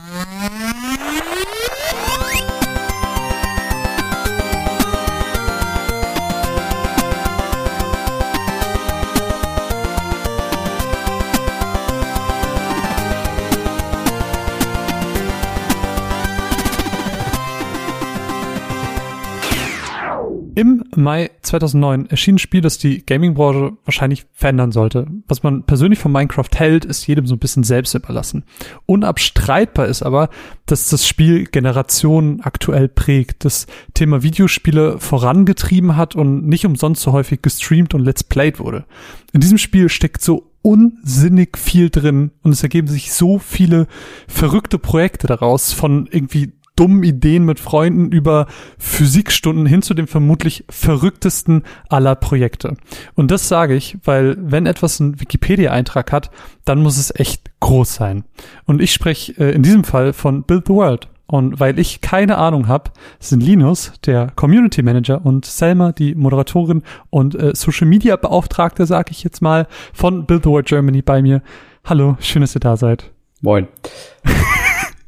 Im Mai 2009 erschien ein Spiel, das die Gaming-Branche wahrscheinlich verändern sollte. Was man persönlich von Minecraft hält, ist jedem so ein bisschen selbst überlassen. Unabstreitbar ist aber, dass das Spiel Generationen aktuell prägt, das Thema Videospiele vorangetrieben hat und nicht umsonst so häufig gestreamt und let's played wurde. In diesem Spiel steckt so unsinnig viel drin und es ergeben sich so viele verrückte Projekte daraus von irgendwie dummen Ideen mit Freunden über Physikstunden hin zu dem vermutlich verrücktesten aller Projekte. Und das sage ich, weil wenn etwas einen Wikipedia-Eintrag hat, dann muss es echt groß sein. Und ich spreche äh, in diesem Fall von Build the World. Und weil ich keine Ahnung habe, sind Linus, der Community Manager, und Selma, die Moderatorin und äh, Social Media Beauftragte, sage ich jetzt mal, von Build the World Germany bei mir. Hallo, schön, dass ihr da seid. Moin.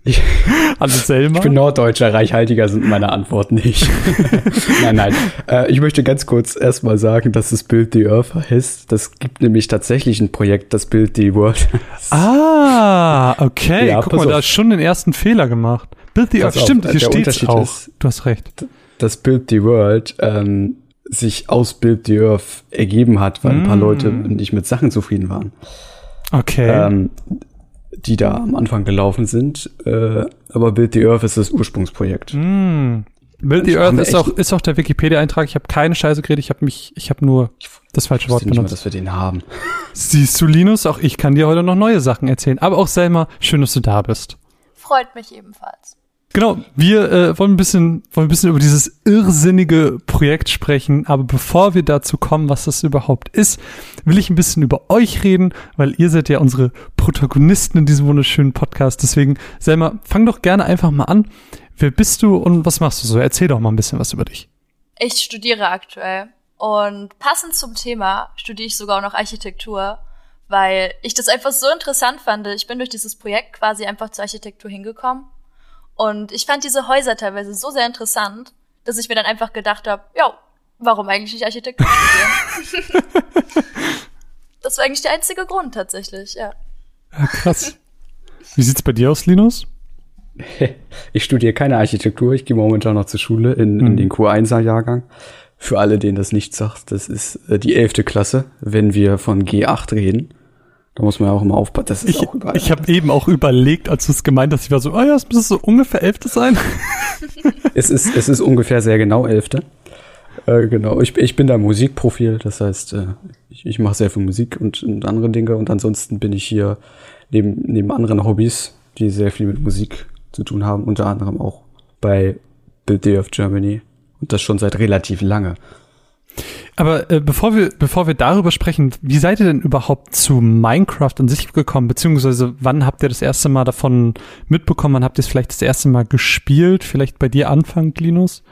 Ich, Hallo Selma. Ich bin Norddeutscher, reichhaltiger sind meine Antworten nicht. nein, nein. Äh, ich möchte ganz kurz erstmal sagen, dass das Build the Earth heißt. Das gibt nämlich tatsächlich ein Projekt, das Build the World heißt. Ah, okay. Ja, Guck mal, auf. da hast schon den ersten Fehler gemacht. Build the Earth, auf, stimmt, hier steht auch. Ist, du hast recht. Das Build the World ähm, sich aus Build the Earth ergeben hat, weil mm. ein paar mm. Leute nicht mit Sachen zufrieden waren. Okay. Ähm, die da am Anfang gelaufen sind. Äh, aber Build the Earth ist das Ursprungsprojekt. Mm. Build the Earth ist auch, ist auch der Wikipedia-Eintrag. Ich habe keine Scheiße geredet. Ich habe mich, ich habe nur das falsche Wort benutzt. Nicht mal, dass wir den haben. Siehst du, Linus, auch ich kann dir heute noch neue Sachen erzählen. Aber auch Selma, schön, dass du da bist. Freut mich ebenfalls. Genau, wir äh, wollen ein bisschen wollen ein bisschen über dieses irrsinnige Projekt sprechen, aber bevor wir dazu kommen, was das überhaupt ist, will ich ein bisschen über euch reden, weil ihr seid ja unsere Protagonisten in diesem wunderschönen Podcast. Deswegen, Selma, fang doch gerne einfach mal an. Wer bist du und was machst du so? Erzähl doch mal ein bisschen was über dich. Ich studiere aktuell und passend zum Thema studiere ich sogar auch noch Architektur, weil ich das einfach so interessant fand. Ich bin durch dieses Projekt quasi einfach zur Architektur hingekommen und ich fand diese Häuser teilweise so sehr interessant, dass ich mir dann einfach gedacht habe, ja, warum eigentlich nicht Architektur studieren? das war eigentlich der einzige Grund tatsächlich, ja. ja krass. Wie sieht's bei dir aus, Linus? Ich studiere keine Architektur, ich gehe momentan noch zur Schule in, in mhm. den Q1er-Jahrgang. Für alle, denen das nicht sagt, das ist äh, die elfte Klasse, wenn wir von G8 reden. Da muss man ja auch immer aufpassen. Das ist ich, auch überall. Ich habe eben auch überlegt, als du es gemeint hast, ich war so, oh ja, es müsste so ungefähr Elfte sein. es ist, es ist ungefähr sehr genau Elfte. Äh, genau, ich, ich bin da Musikprofil, das heißt, äh, ich, ich mache sehr viel Musik und, und andere Dinge und ansonsten bin ich hier neben, neben anderen Hobbys, die sehr viel mit Musik zu tun haben, unter anderem auch bei The Day of Germany und das schon seit relativ lange. Aber äh, bevor wir bevor wir darüber sprechen, wie seid ihr denn überhaupt zu Minecraft an sich gekommen? Beziehungsweise wann habt ihr das erste Mal davon mitbekommen? Wann habt ihr es vielleicht das erste Mal gespielt? Vielleicht bei dir Anfang, Linus?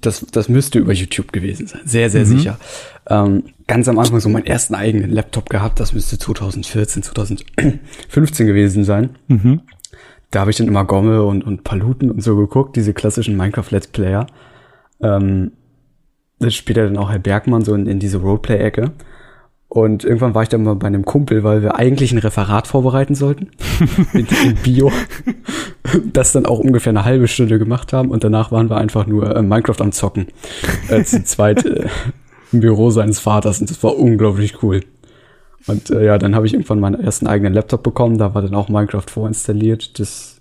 Das, das müsste über YouTube gewesen sein. Sehr, sehr mhm. sicher. Ähm, ganz am Anfang so meinen ersten eigenen Laptop gehabt. Das müsste 2014, 2015 gewesen sein. Mhm. Da habe ich dann immer Gomme und, und Paluten und so geguckt, diese klassischen Minecraft-Let's Player. Ähm, das spielt ja dann auch Herr Bergmann so in, in diese Roleplay-Ecke. Und irgendwann war ich dann mal bei einem Kumpel, weil wir eigentlich ein Referat vorbereiten sollten. in, in Bio. das dann auch ungefähr eine halbe Stunde gemacht haben. Und danach waren wir einfach nur äh, Minecraft am Zocken. Äh, zu zweit äh, im Büro seines Vaters. Und das war unglaublich cool. Und äh, ja, dann habe ich irgendwann meinen ersten eigenen Laptop bekommen. Da war dann auch Minecraft vorinstalliert. Das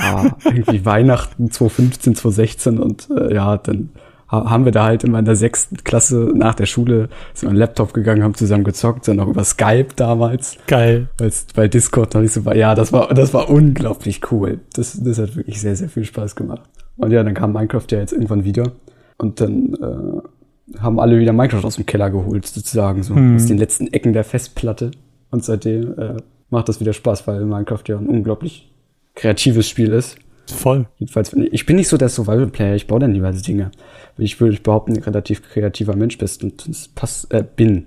war irgendwie Weihnachten 2015, 2016. Und äh, ja, dann haben wir da halt immer in der sechsten Klasse nach der Schule so einen Laptop gegangen, haben zusammen gezockt, dann auch über Skype damals. Geil. Weil Discord noch nicht so war. Ja, das war, das war unglaublich cool. Das, das hat wirklich sehr, sehr viel Spaß gemacht. Und ja, dann kam Minecraft ja jetzt irgendwann wieder. Und dann äh, haben alle wieder Minecraft aus dem Keller geholt, sozusagen, so hm. aus den letzten Ecken der Festplatte. Und seitdem äh, macht das wieder Spaß, weil Minecraft ja ein unglaublich kreatives Spiel ist. Voll. Jedenfalls, ich bin nicht so der Survival-Player, ich baue dann lieber Dinge. Ich würde behaupten, ein relativ kreativer Mensch bist und das passt, äh, bin.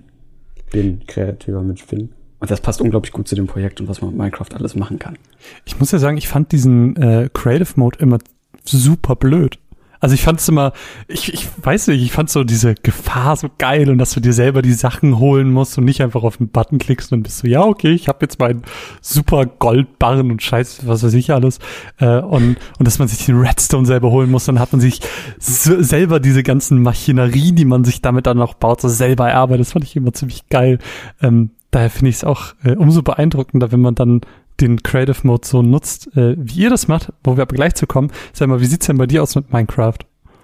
Bin kreativer Mensch, bin. Und das passt unglaublich gut zu dem Projekt und was man mit Minecraft alles machen kann. Ich muss ja sagen, ich fand diesen äh, Creative Mode immer super blöd. Also ich fand es immer, ich, ich weiß nicht, ich fand so diese Gefahr so geil und dass du dir selber die Sachen holen musst und nicht einfach auf den Button klickst und bist so, ja, okay, ich habe jetzt meinen super Goldbarren und Scheiß, was weiß ich alles. Äh, und, und dass man sich den Redstone selber holen muss, dann hat man sich so, selber diese ganzen Maschinerien, die man sich damit dann noch baut, so selber erarbeitet. Das fand ich immer ziemlich geil. Ähm, daher finde ich es auch äh, umso beeindruckender, wenn man dann den Creative Mode so nutzt, äh, wie ihr das macht, wo wir aber gleich zu kommen. Sag mal, wie sieht's denn bei dir aus mit Minecraft?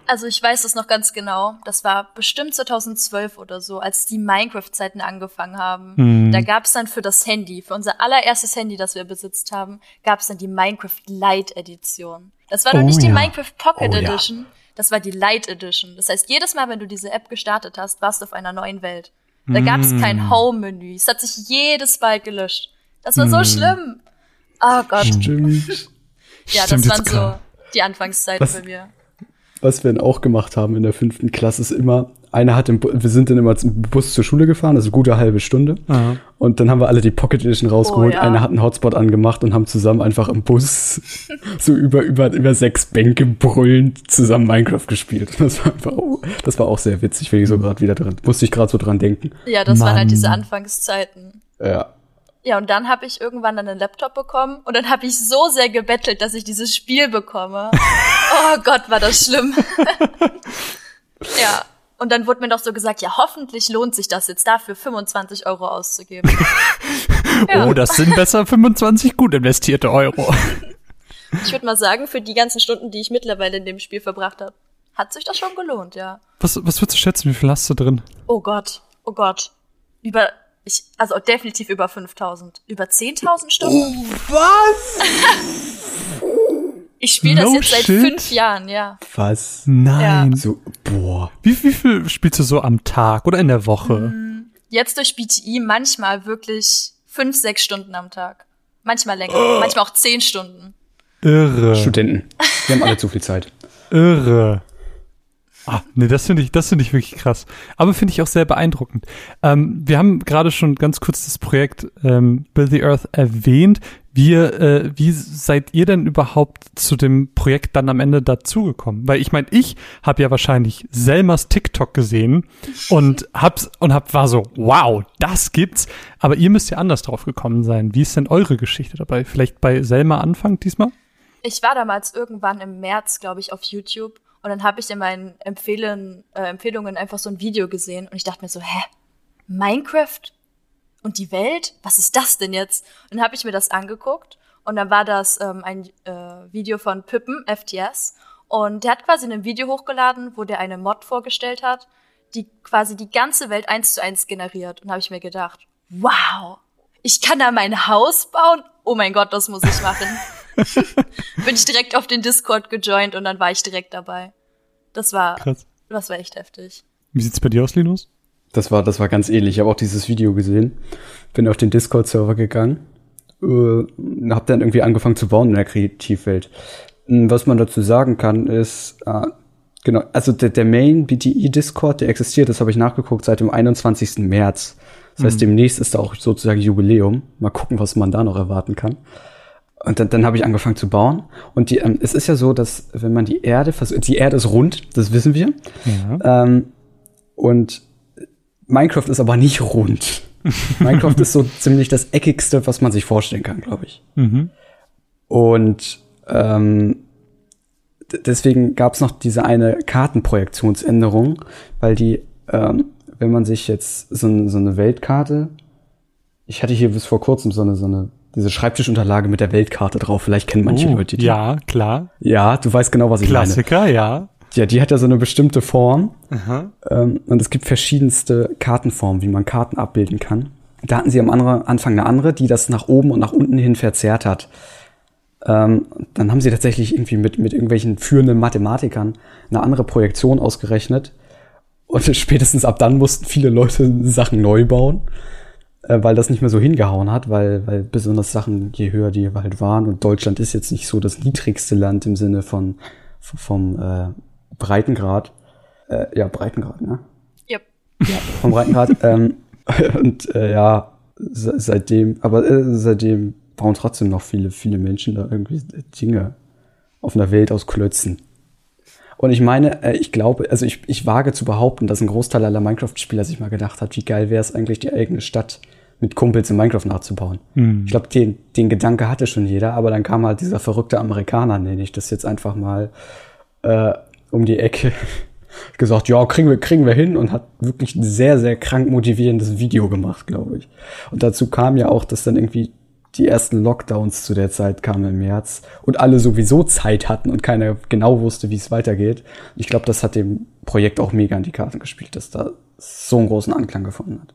Also ich weiß das noch ganz genau. Das war bestimmt 2012 oder so, als die Minecraft-Zeiten angefangen haben. Mhm. Da gab's dann für das Handy, für unser allererstes Handy, das wir besitzt haben, gab's dann die Minecraft Lite Edition. Das war oh, noch nicht ja. die Minecraft Pocket oh, Edition, ja. das war die Lite Edition. Das heißt, jedes Mal, wenn du diese App gestartet hast, warst du auf einer neuen Welt. Da gab's mm. kein Home-Menü. Es hat sich jedes Mal gelöscht. Das war mm. so schlimm. Oh Gott. Stimmt. ja, Stimmt, das waren so die Anfangszeiten bei mir was wir dann auch gemacht haben in der fünften Klasse, ist immer, einer hat im, wir sind dann immer im Bus zur Schule gefahren, also gute halbe Stunde. Aha. Und dann haben wir alle die Pocket Edition rausgeholt. Oh, ja. Einer hat einen Hotspot angemacht und haben zusammen einfach im Bus so über, über, über sechs Bänke brüllend zusammen Minecraft gespielt. Das war einfach, oh, das war auch sehr witzig, wenn ich so gerade wieder dran, musste ich gerade so dran denken. Ja, das Mann. waren halt diese Anfangszeiten. Ja. Ja, und dann habe ich irgendwann dann einen Laptop bekommen und dann habe ich so sehr gebettelt, dass ich dieses Spiel bekomme. oh Gott, war das schlimm. ja. Und dann wurde mir doch so gesagt, ja, hoffentlich lohnt sich das jetzt dafür 25 Euro auszugeben. ja. Oh, das sind besser 25 gut investierte Euro. ich würde mal sagen, für die ganzen Stunden, die ich mittlerweile in dem Spiel verbracht habe, hat sich das schon gelohnt, ja. Was, was würdest du schätzen, wie viel hast du drin? Oh Gott, oh Gott. Über ich, also definitiv über 5000. Über 10.000 Stunden. Oh, was? ich spiele das no jetzt seit shit. fünf Jahren, ja. Was? Nein. Ja. So, boah. Wie, wie viel spielst du so am Tag oder in der Woche? Mm, jetzt durch BTI manchmal wirklich fünf, sechs Stunden am Tag. Manchmal länger, oh. manchmal auch zehn Stunden. Irre. Studenten. Wir haben alle zu viel Zeit. Irre. Ah, nee, das finde ich, das finde ich wirklich krass. Aber finde ich auch sehr beeindruckend. Ähm, wir haben gerade schon ganz kurz das Projekt ähm, Build the Earth erwähnt. Wie, äh, wie seid ihr denn überhaupt zu dem Projekt dann am Ende dazugekommen? Weil ich meine, ich habe ja wahrscheinlich Selmas TikTok gesehen und hab's und hab war so, wow, das gibt's. Aber ihr müsst ja anders drauf gekommen sein. Wie ist denn eure Geschichte dabei? Vielleicht bei Selma anfangen diesmal? Ich war damals irgendwann im März, glaube ich, auf YouTube und dann habe ich in meinen Empfehlen, äh, Empfehlungen einfach so ein Video gesehen und ich dachte mir so, hä? Minecraft und die Welt? Was ist das denn jetzt? Und dann habe ich mir das angeguckt und dann war das ähm, ein äh, Video von Pippen, FTS. Und der hat quasi ein Video hochgeladen, wo der eine Mod vorgestellt hat, die quasi die ganze Welt eins zu eins generiert. Und habe ich mir gedacht, wow, ich kann da mein Haus bauen? Oh mein Gott, das muss ich machen. Bin ich direkt auf den Discord gejoint und dann war ich direkt dabei. Das war, Krass. das war echt heftig. Wie sieht's bei dir aus, Linus? Das war, das war ganz ähnlich. Ich habe auch dieses Video gesehen. Bin auf den Discord-Server gegangen. Äh, hab dann irgendwie angefangen zu bauen in der Kreativwelt. Hm, was man dazu sagen kann, ist, äh, genau, also der, der Main BTE Discord, der existiert, das habe ich nachgeguckt, seit dem 21. März. Das heißt, mhm. demnächst ist da auch sozusagen Jubiläum. Mal gucken, was man da noch erwarten kann. Und dann, dann habe ich angefangen zu bauen. Und die, ähm, es ist ja so, dass wenn man die Erde versucht, die Erde ist rund, das wissen wir. Ja. Ähm, und Minecraft ist aber nicht rund. Minecraft ist so ziemlich das eckigste, was man sich vorstellen kann, glaube ich. Mhm. Und ähm, deswegen gab es noch diese eine Kartenprojektionsänderung, weil die, ähm, wenn man sich jetzt so, so eine Weltkarte, ich hatte hier bis vor kurzem so eine, so eine diese Schreibtischunterlage mit der Weltkarte drauf. Vielleicht kennen manche oh, Leute die. Ja, klar. Ja, du weißt genau, was ich Klassiker, meine. Klassiker, ja. Ja, die hat ja so eine bestimmte Form. Aha. Ähm, und es gibt verschiedenste Kartenformen, wie man Karten abbilden kann. Da hatten sie am Anfang eine andere, die das nach oben und nach unten hin verzerrt hat. Ähm, dann haben sie tatsächlich irgendwie mit, mit irgendwelchen führenden Mathematikern eine andere Projektion ausgerechnet. Und spätestens ab dann mussten viele Leute Sachen neu bauen äh, weil das nicht mehr so hingehauen hat, weil, weil besonders Sachen, je höher die halt waren, und Deutschland ist jetzt nicht so das niedrigste Land im Sinne von vom äh, Breitengrad. Äh, ja, Breitengrad, ne? Yep. Ja, vom Breitengrad. ähm, und äh, ja, seitdem, aber äh, seitdem bauen trotzdem noch viele, viele Menschen da irgendwie Dinge auf einer Welt aus Klötzen. Und ich meine, äh, ich glaube, also ich, ich wage zu behaupten, dass ein Großteil aller Minecraft-Spieler sich mal gedacht hat, wie geil wäre es eigentlich, die eigene Stadt mit Kumpels in Minecraft nachzubauen. Mhm. Ich glaube, den, den Gedanke hatte schon jeder, aber dann kam halt dieser verrückte Amerikaner, nenne ich das jetzt einfach mal, äh, um die Ecke gesagt, ja, kriegen wir, kriegen wir hin und hat wirklich ein sehr, sehr krank motivierendes Video gemacht, glaube ich. Und dazu kam ja auch, dass dann irgendwie die ersten Lockdowns zu der Zeit kamen im März und alle sowieso Zeit hatten und keiner genau wusste, wie es weitergeht. Ich glaube, das hat dem Projekt auch mega an die Karten gespielt, dass da so einen großen Anklang gefunden hat.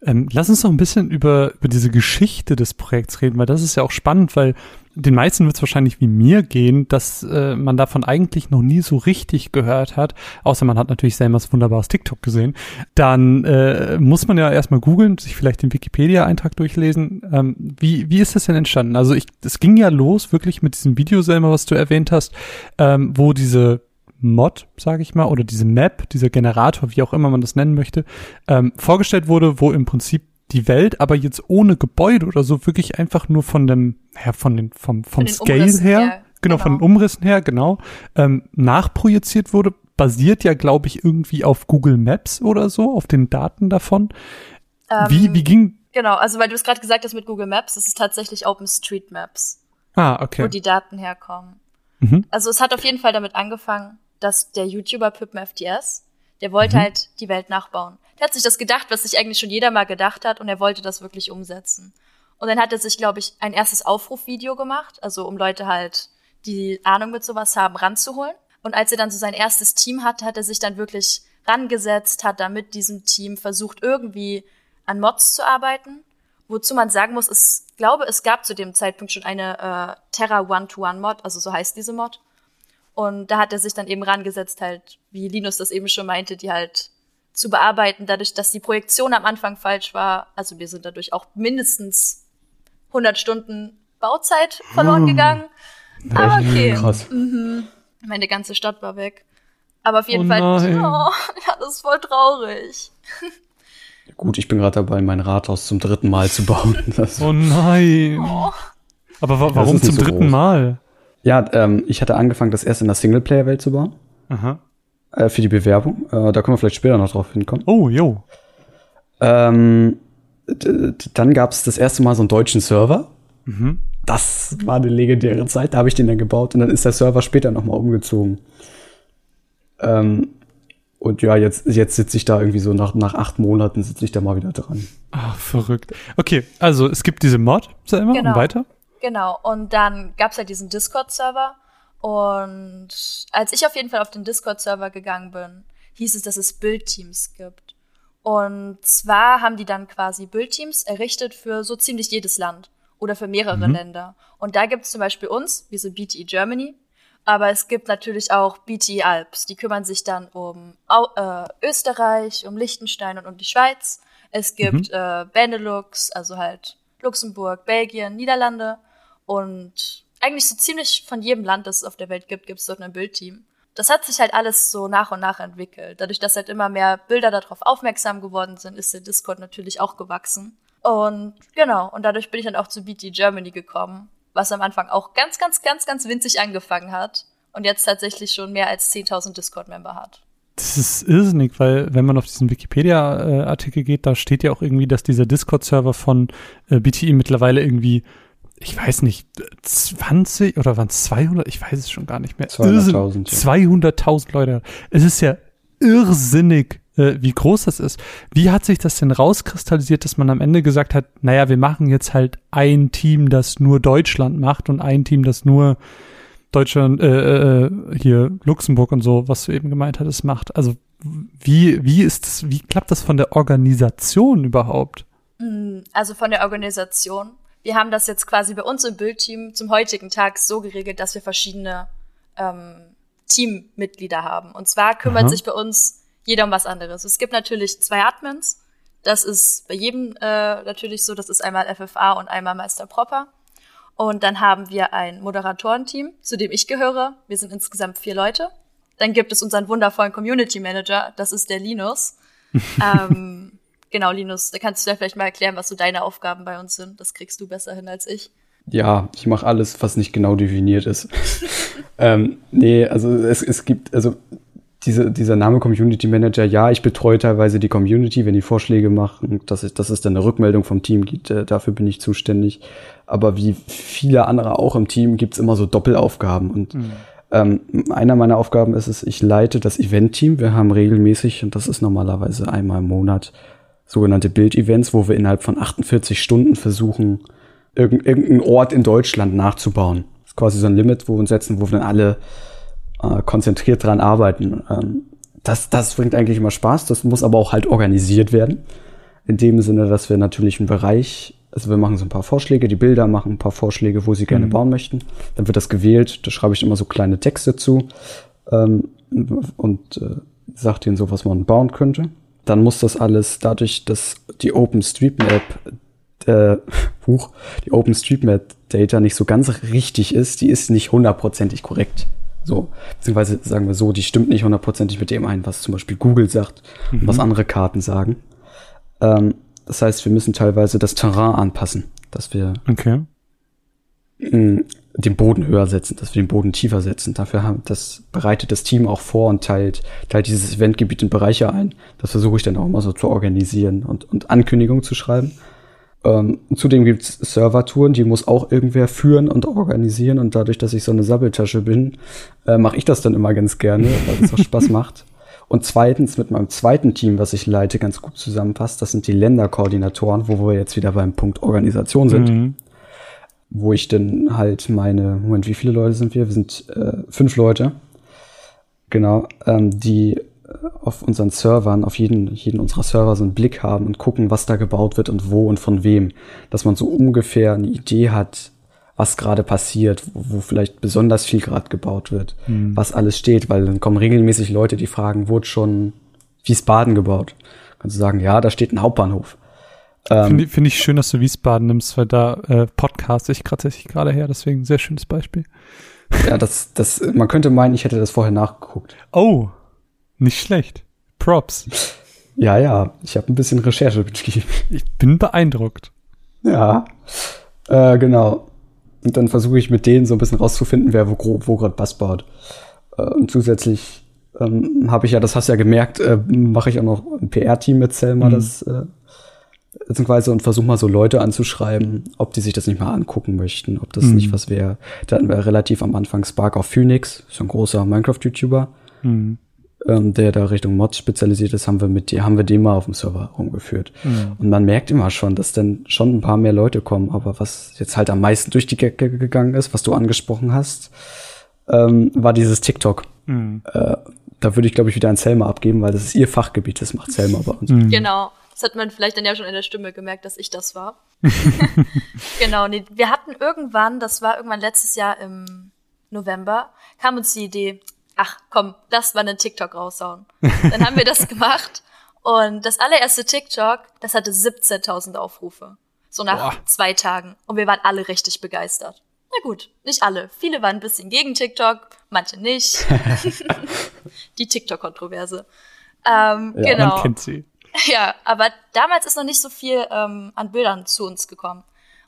Ähm, lass uns noch ein bisschen über, über diese Geschichte des Projekts reden, weil das ist ja auch spannend, weil den meisten wird es wahrscheinlich wie mir gehen, dass äh, man davon eigentlich noch nie so richtig gehört hat, außer man hat natürlich Selmas wunderbares TikTok gesehen. Dann äh, muss man ja erstmal googeln, sich vielleicht den Wikipedia-Eintrag durchlesen. Ähm, wie, wie ist das denn entstanden? Also ich, es ging ja los wirklich mit diesem Video, Selma, was du erwähnt hast, ähm, wo diese Mod, sage ich mal, oder diese Map, dieser Generator, wie auch immer man das nennen möchte, ähm, vorgestellt wurde, wo im Prinzip die Welt, aber jetzt ohne Gebäude oder so, wirklich einfach nur von dem, ja, von den, vom, vom Scale her, her genau, genau, von den Umrissen her, genau, ähm, nachprojiziert wurde, basiert ja, glaube ich, irgendwie auf Google Maps oder so, auf den Daten davon. Ähm, wie, wie ging? Genau, also weil du es gerade gesagt hast mit Google Maps, es ist tatsächlich OpenStreetMaps. Ah, okay. Wo die Daten herkommen. Mhm. Also es hat auf jeden Fall damit angefangen, dass der YouTuber Pippen FTS, der wollte mhm. halt die Welt nachbauen. Der hat sich das gedacht, was sich eigentlich schon jeder mal gedacht hat, und er wollte das wirklich umsetzen. Und dann hat er sich, glaube ich, ein erstes Aufrufvideo gemacht, also um Leute halt, die Ahnung mit sowas haben, ranzuholen. Und als er dann so sein erstes Team hatte, hat er sich dann wirklich rangesetzt, hat da mit diesem Team versucht, irgendwie an Mods zu arbeiten. Wozu man sagen muss, ich glaube, es gab zu dem Zeitpunkt schon eine äh, Terra One-to-One-Mod, also so heißt diese Mod. Und da hat er sich dann eben rangesetzt, halt, wie Linus das eben schon meinte, die halt zu bearbeiten, dadurch, dass die Projektion am Anfang falsch war. Also wir sind dadurch auch mindestens 100 Stunden Bauzeit verloren hm. gegangen. Aber okay. Krass. Mhm. Meine ganze Stadt war weg. Aber auf jeden oh Fall, nein. oh, ja, das ist voll traurig. Gut, ich bin gerade dabei, mein Rathaus zum dritten Mal zu bauen. Das oh nein. Oh. Aber wa warum zum so dritten groß. Mal? Ja, ähm, ich hatte angefangen, das erst in der Singleplayer-Welt zu bauen. Aha. Äh, für die Bewerbung. Äh, da können wir vielleicht später noch drauf hinkommen. Oh, jo. Ähm, dann gab es das erste Mal so einen deutschen Server. Mhm. Das war eine legendäre Zeit. Da habe ich den dann gebaut und dann ist der Server später nochmal umgezogen. Ähm, und ja, jetzt, jetzt sitze ich da irgendwie so nach, nach acht Monaten sitze ich da mal wieder dran. Ach, verrückt. Okay, also es gibt diese Mod, sag immer, genau. und weiter? Genau, und dann gab es ja diesen Discord-Server. Und als ich auf jeden Fall auf den Discord-Server gegangen bin, hieß es, dass es Bildteams gibt. Und zwar haben die dann quasi Bildteams errichtet für so ziemlich jedes Land oder für mehrere mhm. Länder. Und da gibt es zum Beispiel uns, wir sind BTE Germany, aber es gibt natürlich auch BTE Alps. Die kümmern sich dann um äh, Österreich, um Liechtenstein und um die Schweiz. Es gibt mhm. äh, Benelux, also halt Luxemburg, Belgien, Niederlande. Und eigentlich so ziemlich von jedem Land, das es auf der Welt gibt, gibt es dort ein Bildteam. Das hat sich halt alles so nach und nach entwickelt. Dadurch, dass halt immer mehr Bilder darauf aufmerksam geworden sind, ist der Discord natürlich auch gewachsen. Und genau, und dadurch bin ich dann auch zu BT Germany gekommen, was am Anfang auch ganz, ganz, ganz, ganz winzig angefangen hat und jetzt tatsächlich schon mehr als 10.000 Discord-Member hat. Das ist irrsinnig, weil wenn man auf diesen Wikipedia-Artikel geht, da steht ja auch irgendwie, dass dieser Discord-Server von äh, BTI mittlerweile irgendwie ich weiß nicht, 20 oder waren es 200? Ich weiß es schon gar nicht mehr. 200.000. 200.000 Leute. Es ist ja irrsinnig, äh, wie groß das ist. Wie hat sich das denn rauskristallisiert, dass man am Ende gesagt hat, naja, wir machen jetzt halt ein Team, das nur Deutschland macht und ein Team, das nur Deutschland, äh, äh, hier Luxemburg und so, was du eben gemeint hattest, macht. Also wie, wie ist das, wie klappt das von der Organisation überhaupt? Mm, also von der Organisation wir haben das jetzt quasi bei uns im Bildteam zum heutigen Tag so geregelt, dass wir verschiedene ähm, Teammitglieder haben. Und zwar kümmert Aha. sich bei uns jeder um was anderes. Es gibt natürlich zwei Admins. Das ist bei jedem äh, natürlich so. Das ist einmal FFA und einmal Meister Proper. Und dann haben wir ein Moderatorenteam, zu dem ich gehöre. Wir sind insgesamt vier Leute. Dann gibt es unseren wundervollen Community Manager. Das ist der Linus. ähm, Genau, Linus, da kannst du ja vielleicht mal erklären, was so deine Aufgaben bei uns sind. Das kriegst du besser hin als ich. Ja, ich mache alles, was nicht genau definiert ist. ähm, nee, also es, es gibt, also diese, dieser Name Community Manager, ja, ich betreue teilweise die Community, wenn die Vorschläge machen, dass, ich, dass es dann eine Rückmeldung vom Team gibt, äh, dafür bin ich zuständig. Aber wie viele andere auch im Team gibt's immer so Doppelaufgaben. Und mhm. ähm, einer meiner Aufgaben ist es, ich leite das Event-Team. Wir haben regelmäßig, und das ist normalerweise einmal im Monat, sogenannte Bild-Events, wo wir innerhalb von 48 Stunden versuchen, irgendeinen Ort in Deutschland nachzubauen. Das ist quasi so ein Limit, wo wir uns setzen, wo wir dann alle äh, konzentriert dran arbeiten. Ähm, das, das bringt eigentlich immer Spaß, das muss aber auch halt organisiert werden. In dem Sinne, dass wir natürlich einen Bereich, also wir machen so ein paar Vorschläge, die Bilder machen ein paar Vorschläge, wo sie gerne mhm. bauen möchten. Dann wird das gewählt, da schreibe ich immer so kleine Texte zu ähm, und äh, sage denen so, was man bauen könnte. Dann muss das alles dadurch, dass die OpenStreetMap äh, Buch, die OpenStreetMap Data nicht so ganz richtig ist, die ist nicht hundertprozentig korrekt. So, beziehungsweise sagen wir so, die stimmt nicht hundertprozentig mit dem ein, was zum Beispiel Google sagt mhm. und was andere Karten sagen. Ähm, das heißt, wir müssen teilweise das Terrain anpassen, dass wir okay. Den Boden höher setzen, dass wir den Boden tiefer setzen. Dafür haben, das bereitet das Team auch vor und teilt, teilt dieses Eventgebiet in Bereiche ein. Das versuche ich dann auch mal so zu organisieren und, und Ankündigungen zu schreiben. Ähm, zudem gibt's Servertouren, die muss auch irgendwer führen und organisieren. Und dadurch, dass ich so eine Sabbeltasche bin, äh, mache ich das dann immer ganz gerne, weil es auch Spaß macht. Und zweitens mit meinem zweiten Team, was ich leite, ganz gut zusammenpasst, das sind die Länderkoordinatoren, wo wir jetzt wieder beim Punkt Organisation sind. Mhm. Wo ich dann halt meine, Moment, wie viele Leute sind wir? Wir sind äh, fünf Leute. Genau, ähm, die auf unseren Servern, auf jeden, jeden unserer Server so einen Blick haben und gucken, was da gebaut wird und wo und von wem. Dass man so ungefähr eine Idee hat, was gerade passiert, wo, wo, vielleicht besonders viel gerade gebaut wird, mhm. was alles steht, weil dann kommen regelmäßig Leute, die fragen, wurde schon Wiesbaden gebaut? Kannst du sagen, ja, da steht ein Hauptbahnhof. Ähm, Finde find ich schön, dass du Wiesbaden nimmst, weil da äh, podcast ich tatsächlich gerade her, deswegen ein sehr schönes Beispiel. Ja, das, das, man könnte meinen, ich hätte das vorher nachgeguckt. Oh, nicht schlecht. Props. Ja, ja, ich habe ein bisschen Recherche betrieben. Ich bin beeindruckt. Ja, äh, genau. Und dann versuche ich mit denen so ein bisschen rauszufinden, wer wo, wo gerade Bass baut. Äh, und zusätzlich ähm, habe ich ja, das hast du ja gemerkt, äh, mache ich auch noch ein PR-Team mit Selma, mhm. das äh, beziehungsweise und versuche mal so Leute anzuschreiben, ob die sich das nicht mal angucken möchten, ob das mhm. nicht was wäre. Da hatten wir relativ am Anfang Spark auf Phoenix, so ein großer Minecraft-YouTuber. Mhm ähm, der da Richtung Mods spezialisiert ist, haben wir mit die, haben wir den mal auf dem Server rumgeführt. Mhm. Und man merkt immer schon, dass dann schon ein paar mehr Leute kommen. Aber was jetzt halt am meisten durch die Decke gegangen ist, was du angesprochen hast, ähm, war dieses TikTok. Mhm. Äh, da würde ich, glaube ich, wieder an Selma abgeben, weil das ist ihr Fachgebiet, das macht Selma bei uns. Mhm. Genau. Das hat man vielleicht dann ja schon in der Stimme gemerkt, dass ich das war. genau, nee, wir hatten irgendwann, das war irgendwann letztes Jahr im November, kam uns die Idee, ach komm, lass mal einen TikTok raushauen. Dann haben wir das gemacht und das allererste TikTok, das hatte 17.000 Aufrufe. So nach Boah. zwei Tagen. Und wir waren alle richtig begeistert. Na gut, nicht alle. Viele waren ein bisschen gegen TikTok, manche nicht. Die TikTok-Kontroverse. Ähm, ja, genau. Man kennt sie. Ja, aber damals ist noch nicht so viel ähm, an Bildern zu uns gekommen.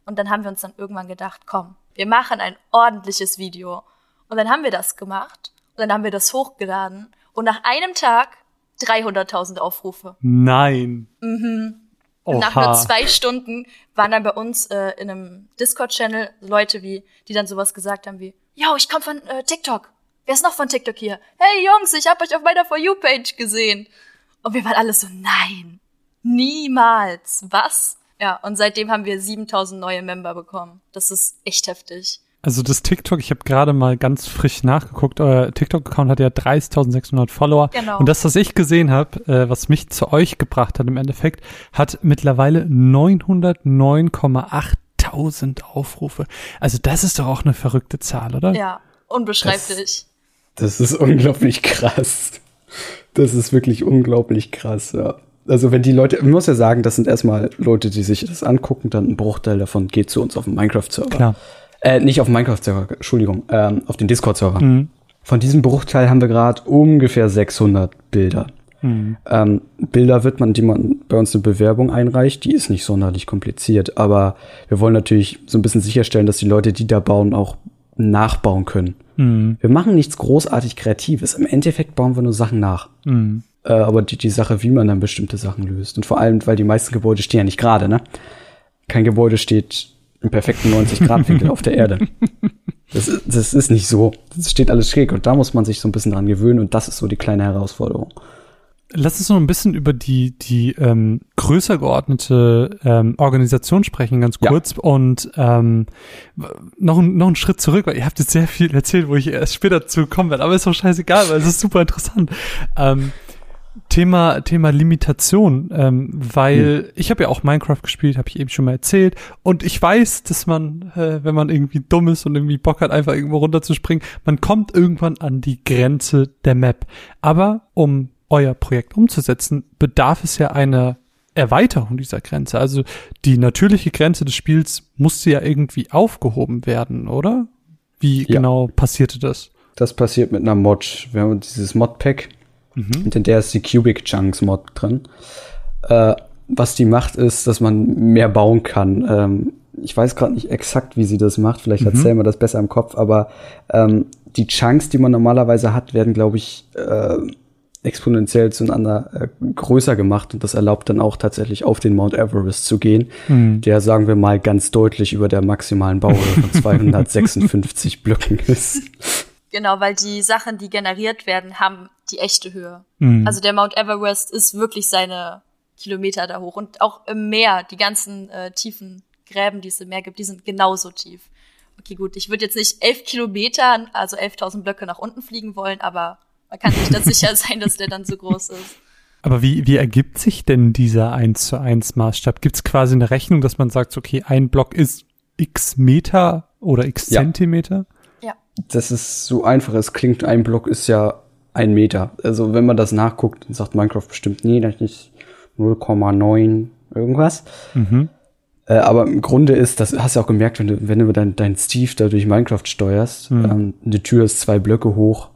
Und dann haben wir uns dann irgendwann gedacht, komm, wir machen ein ordentliches Video. Und dann haben wir das gemacht. Und dann haben wir das hochgeladen. Und nach einem Tag 300.000 Aufrufe. Nein. Mhm. Oha. Nach nur zwei Stunden waren dann bei uns äh, in einem Discord-Channel Leute, wie, die dann sowas gesagt haben wie, yo, ich komme von äh, TikTok. Wer ist noch von TikTok hier? Hey Jungs, ich hab euch auf meiner For You-Page gesehen. Und wir waren alle so, nein, niemals. Was? Ja, und seitdem haben wir 7000 neue Member bekommen. Das ist echt heftig. Also das TikTok, ich habe gerade mal ganz frisch nachgeguckt, euer TikTok-Account hat ja 30.600 Follower. Genau. Und das, was ich gesehen habe, äh, was mich zu euch gebracht hat im Endeffekt, hat mittlerweile 909,8.000 Aufrufe. Also das ist doch auch eine verrückte Zahl, oder? Ja, unbeschreiblich. Das, das ist unglaublich krass. Das ist wirklich unglaublich krass, ja. Also wenn die Leute, ich muss ja sagen, das sind erstmal Leute, die sich das angucken, dann ein Bruchteil davon geht zu uns auf dem Minecraft-Server. Klar. Äh, nicht auf dem Minecraft-Server, Entschuldigung, ähm, auf dem Discord-Server. Mhm. Von diesem Bruchteil haben wir gerade ungefähr 600 Bilder. Mhm. Ähm, Bilder wird man, die man bei uns eine Bewerbung einreicht, die ist nicht sonderlich kompliziert, aber wir wollen natürlich so ein bisschen sicherstellen, dass die Leute, die da bauen, auch nachbauen können. Mhm. Wir machen nichts großartig Kreatives. Im Endeffekt bauen wir nur Sachen nach. Mhm. Äh, aber die, die Sache, wie man dann bestimmte Sachen löst. Und vor allem, weil die meisten Gebäude stehen ja nicht gerade, ne? Kein Gebäude steht im perfekten 90-Grad-Winkel auf der Erde. Das ist, das ist nicht so. Das steht alles schräg und da muss man sich so ein bisschen dran gewöhnen und das ist so die kleine Herausforderung. Lass uns noch ein bisschen über die, die ähm, größer geordnete ähm, Organisation sprechen, ganz kurz. Ja. Und ähm, noch, noch einen Schritt zurück, weil ihr habt jetzt sehr viel erzählt, wo ich erst später zu kommen werde, aber ist doch scheißegal, weil es ist super interessant. Ähm, Thema Thema Limitation, ähm, weil hm. ich habe ja auch Minecraft gespielt, habe ich eben schon mal erzählt, und ich weiß, dass man, äh, wenn man irgendwie dumm ist und irgendwie Bock hat, einfach irgendwo runterzuspringen, man kommt irgendwann an die Grenze der Map. Aber um euer Projekt umzusetzen, bedarf es ja einer Erweiterung dieser Grenze. Also die natürliche Grenze des Spiels musste ja irgendwie aufgehoben werden, oder? Wie ja. genau passierte das? Das passiert mit einer Mod. Wir haben dieses Modpack mhm. in der ist die Cubic Chunks Mod drin. Äh, was die macht, ist, dass man mehr bauen kann. Ähm, ich weiß gerade nicht exakt, wie sie das macht. Vielleicht mhm. erzählen wir das besser im Kopf, aber ähm, die Chunks, die man normalerweise hat, werden, glaube ich, äh, exponentiell zueinander äh, größer gemacht und das erlaubt dann auch tatsächlich auf den Mount Everest zu gehen, mhm. der sagen wir mal ganz deutlich über der maximalen Bauhöhe von 256 Blöcken ist. Genau, weil die Sachen, die generiert werden, haben die echte Höhe. Mhm. Also der Mount Everest ist wirklich seine Kilometer da hoch und auch im Meer, die ganzen äh, tiefen Gräben, die es im Meer gibt, die sind genauso tief. Okay, gut, ich würde jetzt nicht elf Kilometer, also 11.000 Blöcke nach unten fliegen wollen, aber man kann sich da sicher sein, dass der dann so groß ist. Aber wie, wie ergibt sich denn dieser 1 zu 1 Maßstab? Gibt es quasi eine Rechnung, dass man sagt, okay, ein Block ist x Meter oder x ja. Zentimeter? Ja. Das ist so einfach. Es klingt, ein Block ist ja ein Meter. Also wenn man das nachguckt, dann sagt Minecraft bestimmt, nee, das ist 0,9 irgendwas. Mhm. Äh, aber im Grunde ist, das hast du auch gemerkt, wenn du, wenn du dein, dein Steve da durch Minecraft steuerst, mhm. ähm, die Tür ist zwei Blöcke hoch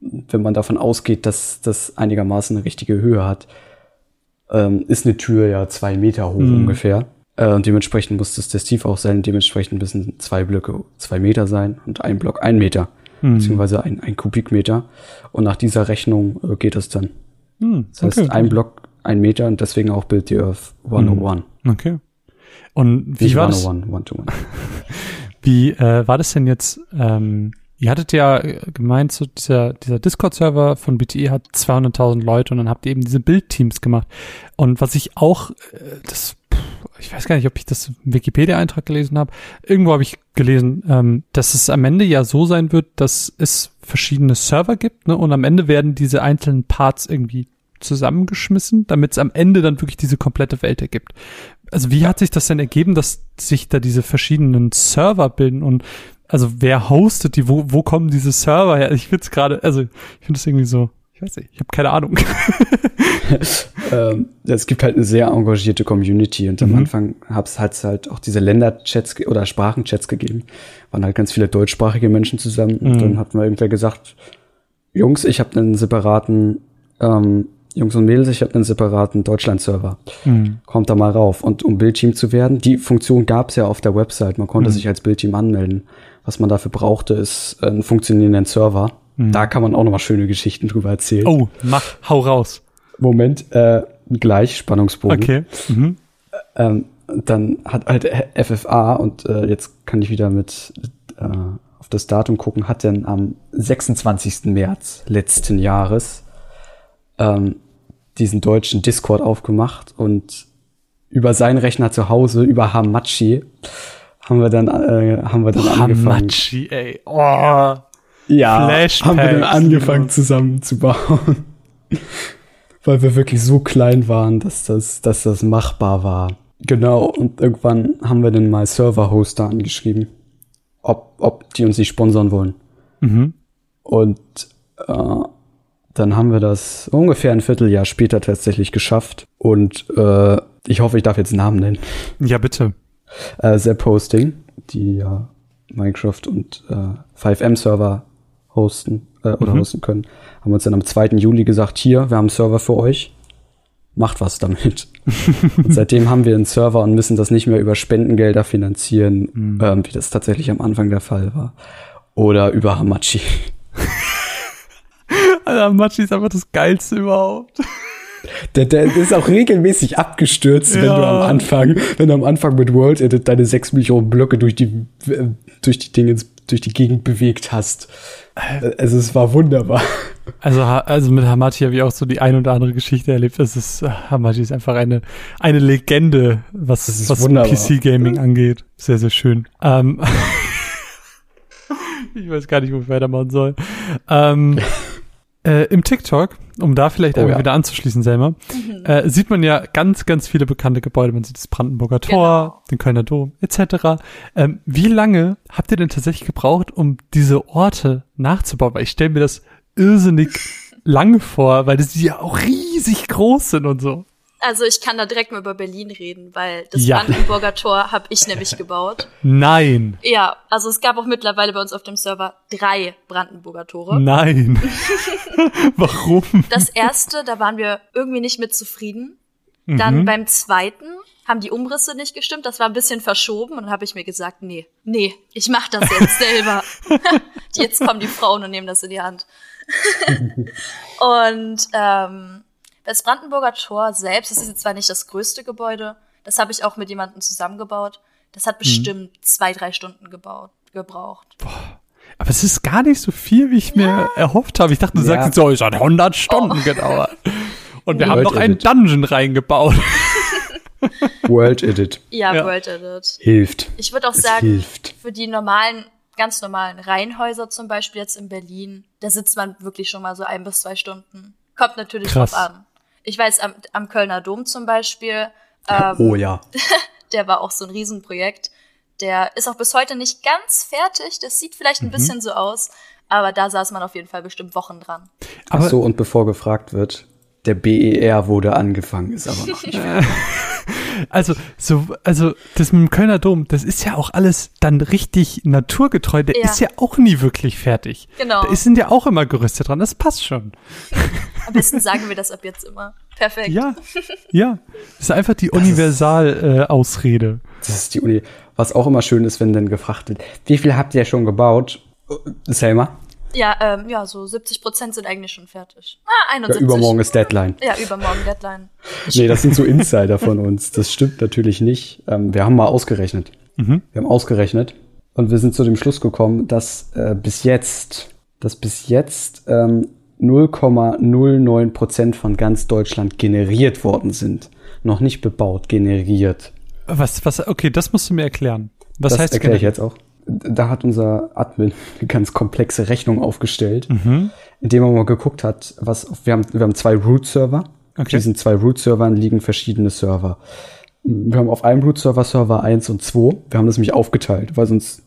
wenn man davon ausgeht, dass das einigermaßen eine richtige Höhe hat, ähm, ist eine Tür ja zwei Meter hoch mhm. ungefähr. Äh, und dementsprechend muss das, das Tief auch sein. Dementsprechend müssen zwei Blöcke zwei Meter sein und ein Block ein Meter, mhm. beziehungsweise ein, ein Kubikmeter. Und nach dieser Rechnung äh, geht es dann. Mhm. Das heißt, okay. ein Block ein Meter und deswegen auch Build the Earth 101. Mhm. Okay. Und wie Nicht war 101, das? One to one. wie äh, war das denn jetzt? Ähm Ihr hattet ja gemeint, so dieser, dieser Discord-Server von BTE hat 200.000 Leute und dann habt ihr eben diese Bildteams gemacht. Und was ich auch, äh, das, ich weiß gar nicht, ob ich das im Wikipedia-Eintrag gelesen habe. Irgendwo habe ich gelesen, ähm, dass es am Ende ja so sein wird, dass es verschiedene Server gibt, ne? Und am Ende werden diese einzelnen Parts irgendwie zusammengeschmissen, damit es am Ende dann wirklich diese komplette Welt ergibt. Also wie hat sich das denn ergeben, dass sich da diese verschiedenen Server bilden und also wer hostet die, wo, wo kommen diese Server her? Ich find's gerade, also ich finde es irgendwie so, ich weiß nicht, ich habe keine Ahnung. ähm, es gibt halt eine sehr engagierte Community und am mhm. Anfang hab's halt halt auch diese Länderchats oder Sprachenchats gegeben. Waren halt ganz viele deutschsprachige Menschen zusammen mhm. und dann hat mal irgendwer gesagt, Jungs, ich habe einen separaten ähm, Jungs und Mädels, ich habe einen separaten Deutschland-Server. Mhm. Kommt da mal rauf. Und um Bildteam zu werden, die Funktion gab's ja auf der Website. Man konnte mhm. sich als Bildteam anmelden. Was man dafür brauchte, ist einen funktionierenden Server. Mhm. Da kann man auch noch mal schöne Geschichten drüber erzählen. Oh, mach, hau raus. Moment, äh, gleich Spannungsbogen. Okay. Mhm. Ähm, dann hat halt FFA und äh, jetzt kann ich wieder mit äh, auf das Datum gucken, hat denn am 26. März letzten Jahres ähm, diesen deutschen Discord aufgemacht und über seinen Rechner zu Hause, über Hamachi, haben wir dann, äh, haben wir dann oh, angefangen. Hamachi, ey. Oh. Ja, haben wir dann angefangen ja. zusammen zu bauen. Weil wir wirklich so klein waren, dass das, dass das machbar war. Genau, und irgendwann haben wir dann mal Server-Hoster angeschrieben, ob, ob die uns nicht sponsern wollen. Mhm. Und äh, dann haben wir das ungefähr ein Vierteljahr später tatsächlich geschafft. Und äh, ich hoffe, ich darf jetzt Namen nennen. Ja, bitte äh, Zap Hosting, die ja Minecraft und äh, 5M-Server hosten äh, oder mhm. hosten können, haben uns dann am 2. Juli gesagt, hier, wir haben einen Server für euch, macht was damit. und seitdem haben wir einen Server und müssen das nicht mehr über Spendengelder finanzieren, mhm. ähm, wie das tatsächlich am Anfang der Fall war. Oder über Hamachi. Alter, Hamachi ist einfach das Geilste überhaupt. Der, der ist auch regelmäßig abgestürzt, ja. wenn du am Anfang, wenn du am Anfang mit World Edit deine 6 Millionen Blöcke durch die, durch die Dinge, durch die Gegend bewegt hast. Also es war wunderbar. Also, also mit Hamachi habe ich auch so die ein oder andere Geschichte erlebt. Das ist, Hamachi ist einfach eine, eine Legende, was, was PC-Gaming angeht. Sehr, sehr schön. Ähm, ich weiß gar nicht, wo ich weitermachen soll. Ähm, äh, Im TikTok, um da vielleicht oh, ja. wieder anzuschließen, Selma, mhm. äh, sieht man ja ganz, ganz viele bekannte Gebäude. Man sieht das Brandenburger Tor, genau. den Kölner Dom, etc. Ähm, wie lange habt ihr denn tatsächlich gebraucht, um diese Orte nachzubauen? Weil ich stelle mir das irrsinnig lang vor, weil die ja auch riesig groß sind und so. Also ich kann da direkt mal über Berlin reden, weil das ja. Brandenburger Tor habe ich nämlich gebaut. Nein. Ja, also es gab auch mittlerweile bei uns auf dem Server drei Brandenburger Tore. Nein. Warum? Das erste, da waren wir irgendwie nicht mit zufrieden. Dann mhm. beim zweiten haben die Umrisse nicht gestimmt, das war ein bisschen verschoben und dann habe ich mir gesagt, nee, nee, ich mach das jetzt selber. jetzt kommen die Frauen und nehmen das in die Hand. und ähm, das Brandenburger Tor selbst, das ist jetzt zwar nicht das größte Gebäude, das habe ich auch mit jemandem zusammengebaut. Das hat mhm. bestimmt mhm. zwei, drei Stunden gebaut, gebraucht. Boah. Aber es ist gar nicht so viel, wie ich ja. mir erhofft habe. Ich dachte, du ja. sagst jetzt so, es hat 100 Stunden oh. gedauert. Und wir World haben noch einen Dungeon reingebaut. World Edit. Ja, ja, World Edit. Hilft. Ich würde auch es sagen, hilft. für die normalen, ganz normalen Reihenhäuser zum Beispiel jetzt in Berlin, da sitzt man wirklich schon mal so ein bis zwei Stunden. Kommt natürlich Krass. drauf an. Ich weiß, am, am Kölner Dom zum Beispiel. Ähm, oh ja. der war auch so ein Riesenprojekt. Der ist auch bis heute nicht ganz fertig. Das sieht vielleicht ein mhm. bisschen so aus. Aber da saß man auf jeden Fall bestimmt Wochen dran. Aber Ach so, und bevor gefragt wird, der BER wurde angefangen, ist aber noch nicht fertig. Also, so, also, das mit dem Kölner Dom, das ist ja auch alles dann richtig naturgetreu. Der ja. ist ja auch nie wirklich fertig. Genau. Da sind ja auch immer Gerüste dran. Das passt schon. Am besten sagen wir das ab jetzt immer. Perfekt. Ja, ja. Das ist einfach die Universal-Ausrede. Äh, das ist die Uni. Was auch immer schön ist, wenn dann gefragt wird, wie viel habt ihr schon gebaut? Selma? Ja, ähm, ja, so 70 Prozent sind eigentlich schon fertig. Ah, 71. Ja, übermorgen ist Deadline. Ja, übermorgen Deadline. nee, das sind so Insider von uns. Das stimmt natürlich nicht. Ähm, wir haben mal ausgerechnet. Mhm. Wir haben ausgerechnet und wir sind zu dem Schluss gekommen, dass äh, bis jetzt, dass bis jetzt ähm, 0,09 Prozent von ganz Deutschland generiert worden sind. Noch nicht bebaut, generiert. Was, was, okay, das musst du mir erklären. Was das heißt erkläre ich jetzt auch da hat unser Admin eine ganz komplexe Rechnung aufgestellt, mhm. indem er mal geguckt hat, was wir haben, wir haben zwei Root-Server. Okay. Auf diesen zwei Root-Servern liegen verschiedene Server. Wir haben auf einem Root-Server Server 1 und 2. Wir haben das nämlich aufgeteilt, weil sonst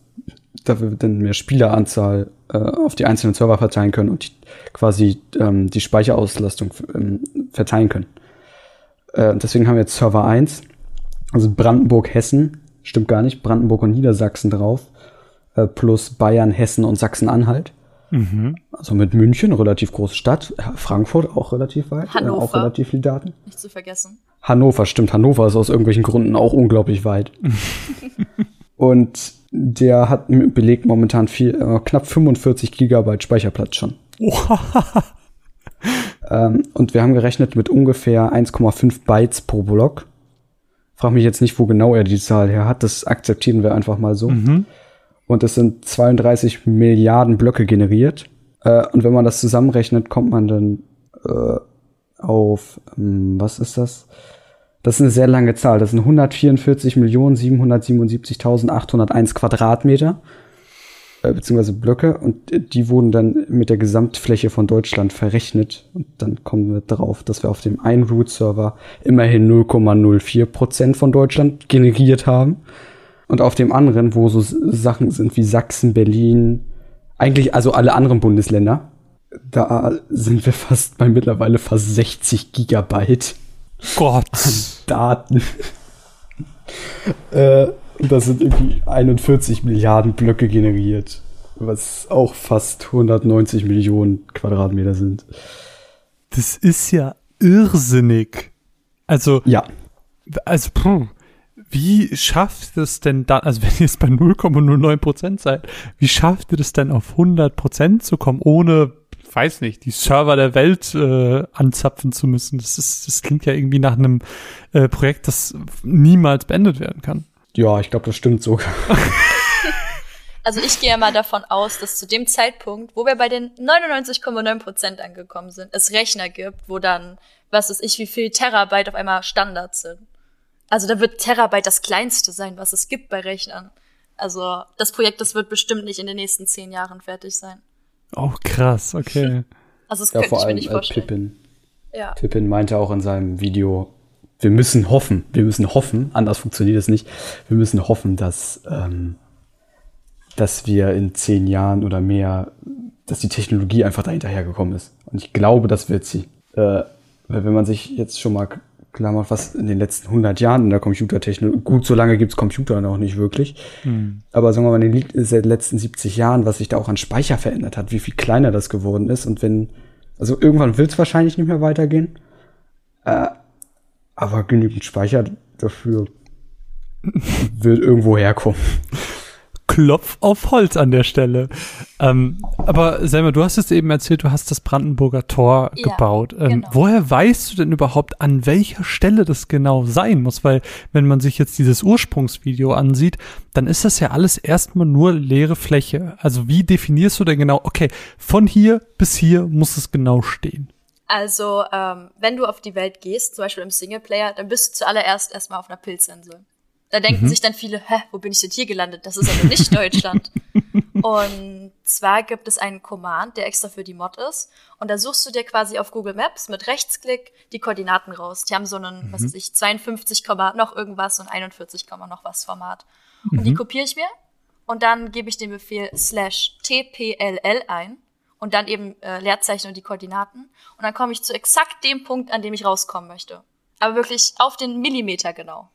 da wir dann mehr Spieleranzahl äh, auf die einzelnen Server verteilen können und die, quasi ähm, die Speicherauslastung ähm, verteilen können. Äh, deswegen haben wir jetzt Server 1, also Brandenburg, Hessen, stimmt gar nicht, Brandenburg und Niedersachsen drauf äh, plus Bayern, Hessen und Sachsen-Anhalt. Mhm. Also mit München, relativ große Stadt. Frankfurt auch relativ weit. Hannover. Äh, auch relativ viel Daten. Nicht zu vergessen. Hannover, stimmt. Hannover ist aus irgendwelchen Gründen auch unglaublich weit. und der hat belegt momentan viel, äh, knapp 45 Gigabyte Speicherplatz schon. ähm, und wir haben gerechnet mit ungefähr 1,5 Bytes pro Block. Frag mich jetzt nicht, wo genau er die Zahl her hat. Das akzeptieren wir einfach mal so. Mhm und es sind 32 Milliarden Blöcke generiert. Äh, und wenn man das zusammenrechnet, kommt man dann äh, auf, ähm, was ist das? Das ist eine sehr lange Zahl. Das sind 144.777.801 Quadratmeter, äh, beziehungsweise Blöcke. Und die wurden dann mit der Gesamtfläche von Deutschland verrechnet. Und dann kommen wir darauf, dass wir auf dem einen Root-Server immerhin 0,04 Prozent von Deutschland generiert haben. Und auf dem anderen, wo so Sachen sind wie Sachsen, Berlin, eigentlich also alle anderen Bundesländer, da sind wir fast bei mittlerweile fast 60 Gigabyte Gott. an Daten. äh, das sind irgendwie 41 Milliarden Blöcke generiert. was auch fast 190 Millionen Quadratmeter sind. Das ist ja irrsinnig. Also, ja. Also, puh, wie schafft es denn dann, also wenn ihr jetzt bei 0,09 Prozent seid, wie schafft ihr das denn auf 100 Prozent zu kommen, ohne, weiß nicht, die Server der Welt äh, anzapfen zu müssen? Das ist, das klingt ja irgendwie nach einem äh, Projekt, das niemals beendet werden kann. Ja, ich glaube, das stimmt sogar. Also ich gehe ja mal davon aus, dass zu dem Zeitpunkt, wo wir bei den 99,9 Prozent angekommen sind, es Rechner gibt, wo dann, was weiß ich, wie viel Terabyte auf einmal Standard sind. Also da wird Terabyte das kleinste sein, was es gibt bei Rechnern. Also das Projekt, das wird bestimmt nicht in den nächsten zehn Jahren fertig sein. Oh, krass, okay. Also das ja, könnte ich mir nicht äh, vorstellen. Pippin. Ja. Pippin meinte auch in seinem Video, wir müssen hoffen, wir müssen hoffen, anders funktioniert es nicht, wir müssen hoffen, dass ähm, dass wir in zehn Jahren oder mehr, dass die Technologie einfach dahinterher gekommen ist. Und ich glaube, das wird sie. Äh, weil wenn man sich jetzt schon mal klar macht, was in den letzten 100 Jahren in der Computertechnologie, gut, so lange gibt's Computer noch nicht wirklich, hm. aber sagen wir mal, in den letzten 70 Jahren, was sich da auch an Speicher verändert hat, wie viel kleiner das geworden ist und wenn, also irgendwann wird's wahrscheinlich nicht mehr weitergehen, äh, aber genügend Speicher dafür wird irgendwo herkommen. Klopf auf Holz an der Stelle. Ähm, aber Selma, du hast es eben erzählt, du hast das Brandenburger Tor ja, gebaut. Ähm, genau. Woher weißt du denn überhaupt, an welcher Stelle das genau sein muss? Weil wenn man sich jetzt dieses Ursprungsvideo ansieht, dann ist das ja alles erstmal nur leere Fläche. Also wie definierst du denn genau, okay, von hier bis hier muss es genau stehen? Also, ähm, wenn du auf die Welt gehst, zum Beispiel im Singleplayer, dann bist du zuallererst erstmal auf einer Pilzinsel. Da denken mhm. sich dann viele, hä, wo bin ich denn hier gelandet? Das ist aber nicht Deutschland. und zwar gibt es einen Command, der extra für die Mod ist. Und da suchst du dir quasi auf Google Maps mit Rechtsklick die Koordinaten raus. Die haben so einen, mhm. was weiß ich, 52, noch irgendwas und 41, noch was Format. Mhm. Und die mhm. kopiere ich mir. Und dann gebe ich den Befehl slash tpll ein und dann eben äh, Leerzeichen und die Koordinaten. Und dann komme ich zu exakt dem Punkt, an dem ich rauskommen möchte. Aber wirklich auf den Millimeter genau.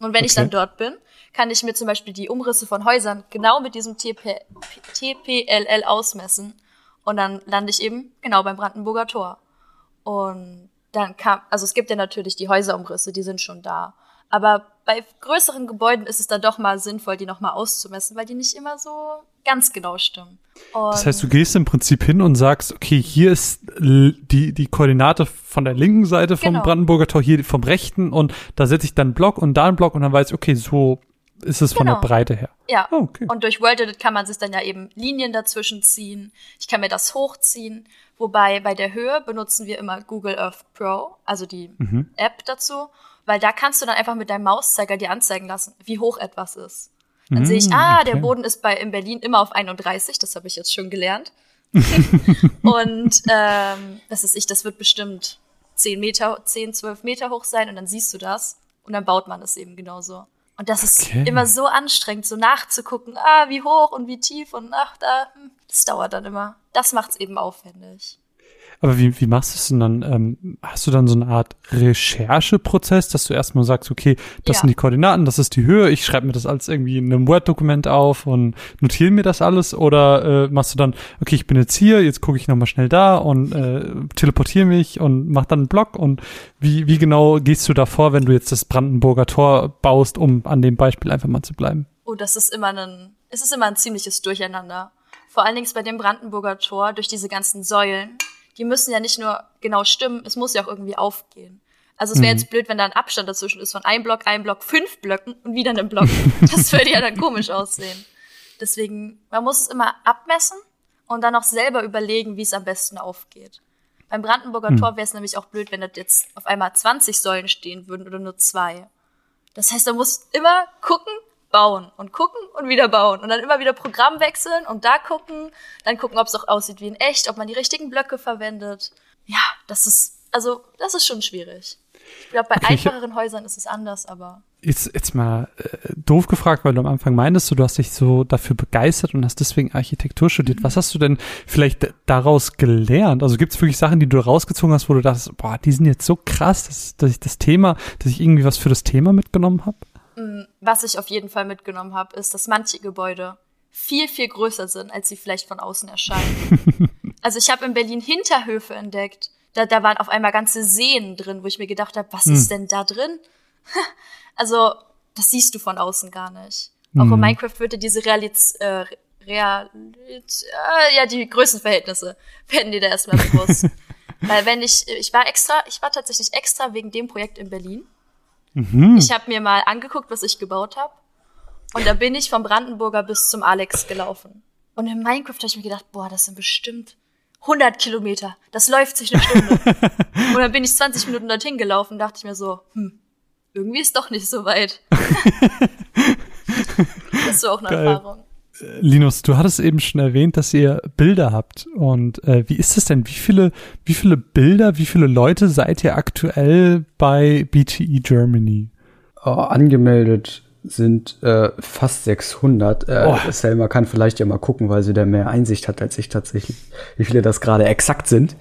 Und wenn okay. ich dann dort bin, kann ich mir zum Beispiel die Umrisse von Häusern genau mit diesem TP, TPLL ausmessen. Und dann lande ich eben genau beim Brandenburger Tor. Und dann kam, also es gibt ja natürlich die Häuserumrisse, die sind schon da. Aber bei größeren Gebäuden ist es dann doch mal sinnvoll, die nochmal auszumessen, weil die nicht immer so ganz genau stimmen. Und das heißt, du gehst im Prinzip hin und sagst, okay, hier ist die, die Koordinate von der linken Seite vom genau. Brandenburger Tor, hier vom rechten und da setze ich dann einen Block und da einen Block und dann weiß ich, okay, so ist es genau. von der genau. Breite her. Ja. Oh, okay. Und durch World Edit kann man sich dann ja eben Linien dazwischen ziehen. Ich kann mir das hochziehen. Wobei bei der Höhe benutzen wir immer Google Earth Pro, also die mhm. App dazu weil da kannst du dann einfach mit deinem Mauszeiger dir anzeigen lassen, wie hoch etwas ist. Dann mm, sehe ich, ah, okay. der Boden ist bei in Berlin immer auf 31, das habe ich jetzt schon gelernt. und ähm, das ist ich, das wird bestimmt 10 Meter, 10, 12 Meter hoch sein und dann siehst du das und dann baut man es eben genauso. Und das okay. ist immer so anstrengend, so nachzugucken, ah, wie hoch und wie tief und ach, da, hm, das dauert dann immer. Das macht's eben aufwendig. Aber wie, wie machst du es denn dann? Ähm, hast du dann so eine Art Rechercheprozess, dass du erstmal sagst, okay, das ja. sind die Koordinaten, das ist die Höhe, ich schreibe mir das alles irgendwie in einem Word-Dokument auf und notiere mir das alles? Oder äh, machst du dann, okay, ich bin jetzt hier, jetzt gucke ich nochmal schnell da und äh, teleportiere mich und mach dann einen Blog und wie, wie genau gehst du da vor, wenn du jetzt das Brandenburger Tor baust, um an dem Beispiel einfach mal zu bleiben? Oh, das ist immer ein, es ist immer ein ziemliches Durcheinander. Vor allen Dingen bei dem Brandenburger Tor durch diese ganzen Säulen die müssen ja nicht nur genau stimmen, es muss ja auch irgendwie aufgehen. Also es wäre mhm. jetzt blöd, wenn da ein Abstand dazwischen ist von einem Block, einem Block, fünf Blöcken und wieder einem Block. Das würde ja dann komisch aussehen. Deswegen, man muss es immer abmessen und dann auch selber überlegen, wie es am besten aufgeht. Beim Brandenburger mhm. Tor wäre es nämlich auch blöd, wenn da jetzt auf einmal 20 Säulen stehen würden oder nur zwei. Das heißt, man muss immer gucken, bauen und gucken und wieder bauen und dann immer wieder Programm wechseln und da gucken, dann gucken, ob es auch aussieht wie in echt, ob man die richtigen Blöcke verwendet. Ja, das ist, also, das ist schon schwierig. Ich glaube, bei okay, einfacheren Häusern ist es anders, aber. Jetzt, jetzt mal äh, doof gefragt, weil du am Anfang meintest, du, du hast dich so dafür begeistert und hast deswegen Architektur studiert. Mhm. Was hast du denn vielleicht daraus gelernt? Also gibt es wirklich Sachen, die du rausgezogen hast, wo du dachtest, boah, die sind jetzt so krass, dass, dass ich das Thema, dass ich irgendwie was für das Thema mitgenommen habe? Was ich auf jeden Fall mitgenommen habe, ist, dass manche Gebäude viel, viel größer sind, als sie vielleicht von außen erscheinen. also ich habe in Berlin Hinterhöfe entdeckt. Da, da waren auf einmal ganze Seen drin, wo ich mir gedacht habe, was hm. ist denn da drin? also das siehst du von außen gar nicht. Auch in hm. Minecraft würde diese Realität, äh, Realität, äh, ja, die Größenverhältnisse werden dir da erstmal bewusst. Weil wenn ich, ich war extra, ich war tatsächlich extra wegen dem Projekt in Berlin. Mhm. Ich habe mir mal angeguckt, was ich gebaut habe. Und da bin ich vom Brandenburger bis zum Alex gelaufen. Und in Minecraft habe ich mir gedacht, boah, das sind bestimmt 100 Kilometer. Das läuft sich eine Stunde. und dann bin ich 20 Minuten dorthin gelaufen, dachte ich mir so, hm, irgendwie ist doch nicht so weit. das ist so auch eine Geil. Erfahrung. Linus, du hattest eben schon erwähnt, dass ihr Bilder habt. Und äh, wie ist es denn? Wie viele, wie viele Bilder, wie viele Leute seid ihr aktuell bei BTE Germany? Oh, angemeldet sind äh, fast 600. Äh, oh. Selma kann vielleicht ja mal gucken, weil sie da mehr Einsicht hat als ich tatsächlich, wie viele das gerade exakt sind.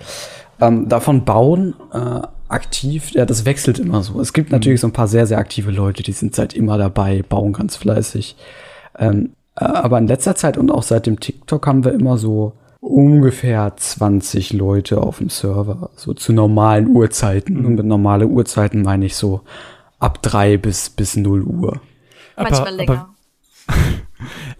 Ähm, davon bauen äh, aktiv, ja, das wechselt immer so. Es gibt natürlich mhm. so ein paar sehr, sehr aktive Leute, die sind seit immer dabei, bauen ganz fleißig. Ähm, äh, aber in letzter Zeit und auch seit dem TikTok haben wir immer so ungefähr 20 Leute auf dem Server, so zu normalen Uhrzeiten. Mhm. Und mit normale Uhrzeiten meine ich so ab drei bis, bis null Uhr. Manchmal länger. Aber,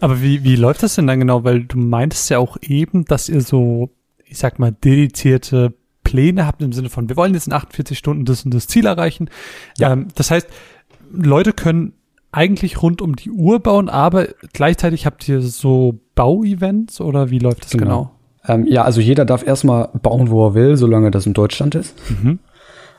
aber wie, wie läuft das denn dann genau? Weil du meintest ja auch eben, dass ihr so, ich sag mal, dedizierte Pläne habt im Sinne von, wir wollen jetzt in 48 Stunden das und das Ziel erreichen. Ja. Ähm, das heißt, Leute können eigentlich rund um die Uhr bauen, aber gleichzeitig habt ihr so Bauevents oder wie läuft das genau? genau? Ähm, ja, also jeder darf erstmal bauen, wo er will, solange das in Deutschland ist. Mhm.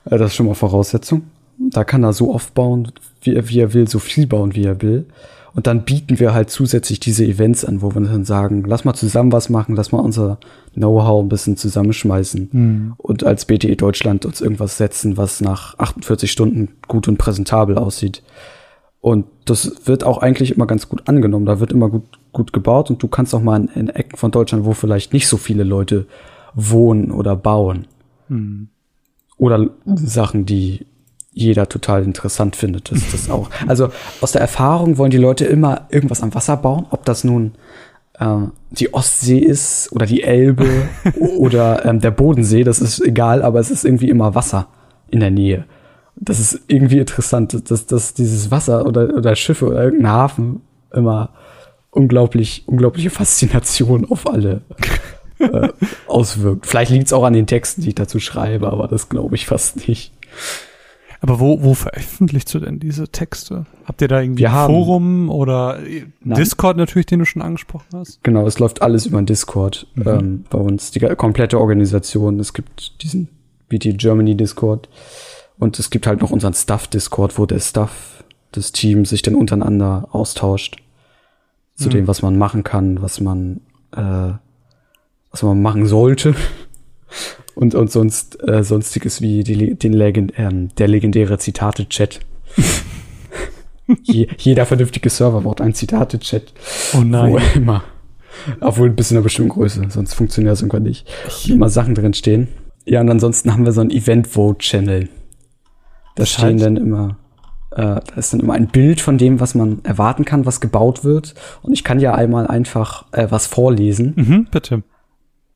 Äh, das ist schon mal Voraussetzung. Da kann er so oft bauen, wie er, wie er will, so viel bauen, wie er will. Und dann bieten wir halt zusätzlich diese Events an, wo wir dann sagen, lass mal zusammen was machen, lass mal unser Know-how ein bisschen zusammenschmeißen mhm. und als BTE Deutschland uns irgendwas setzen, was nach 48 Stunden gut und präsentabel aussieht. Und das wird auch eigentlich immer ganz gut angenommen. Da wird immer gut, gut gebaut und du kannst auch mal in, in Ecken von Deutschland, wo vielleicht nicht so viele Leute wohnen oder bauen. Mhm. Oder Sachen, die jeder total interessant findet. Das, das auch. Also aus der Erfahrung wollen die Leute immer irgendwas am Wasser bauen, ob das nun äh, die Ostsee ist oder die Elbe oder ähm, der Bodensee, das ist egal, aber es ist irgendwie immer Wasser in der Nähe das ist irgendwie interessant, dass, dass dieses Wasser oder, oder Schiffe oder irgendein Hafen immer unglaublich, unglaubliche Faszination auf alle äh, auswirkt. Vielleicht liegt es auch an den Texten, die ich dazu schreibe, aber das glaube ich fast nicht. Aber wo, wo veröffentlichst du denn diese Texte? Habt ihr da irgendwie Wir ein Forum oder Nein. Discord natürlich, den du schon angesprochen hast? Genau, es läuft alles über Discord mhm. ähm, bei uns, die komplette Organisation. Es gibt diesen BT Germany Discord. Und es gibt halt noch unseren Stuff-Discord, wo der Stuff des Teams sich dann untereinander austauscht. Zu mhm. dem, was man machen kann, was man, äh, was man machen sollte. und, und sonst, äh, sonstiges wie die, den Legend, ähm, der legendäre Zitate-Chat. Je, jeder vernünftige Server braucht einen Zitate-Chat. Oh nein. Wo immer. Obwohl bis in einer bestimmten Größe, sonst funktioniert das irgendwann nicht. Immer Sachen drin stehen. Ja, und ansonsten haben wir so einen Event-Vote-Channel. Da stehen dann immer, äh, da ist dann immer ein Bild von dem, was man erwarten kann, was gebaut wird. Und ich kann ja einmal einfach äh, was vorlesen. Mhm, bitte.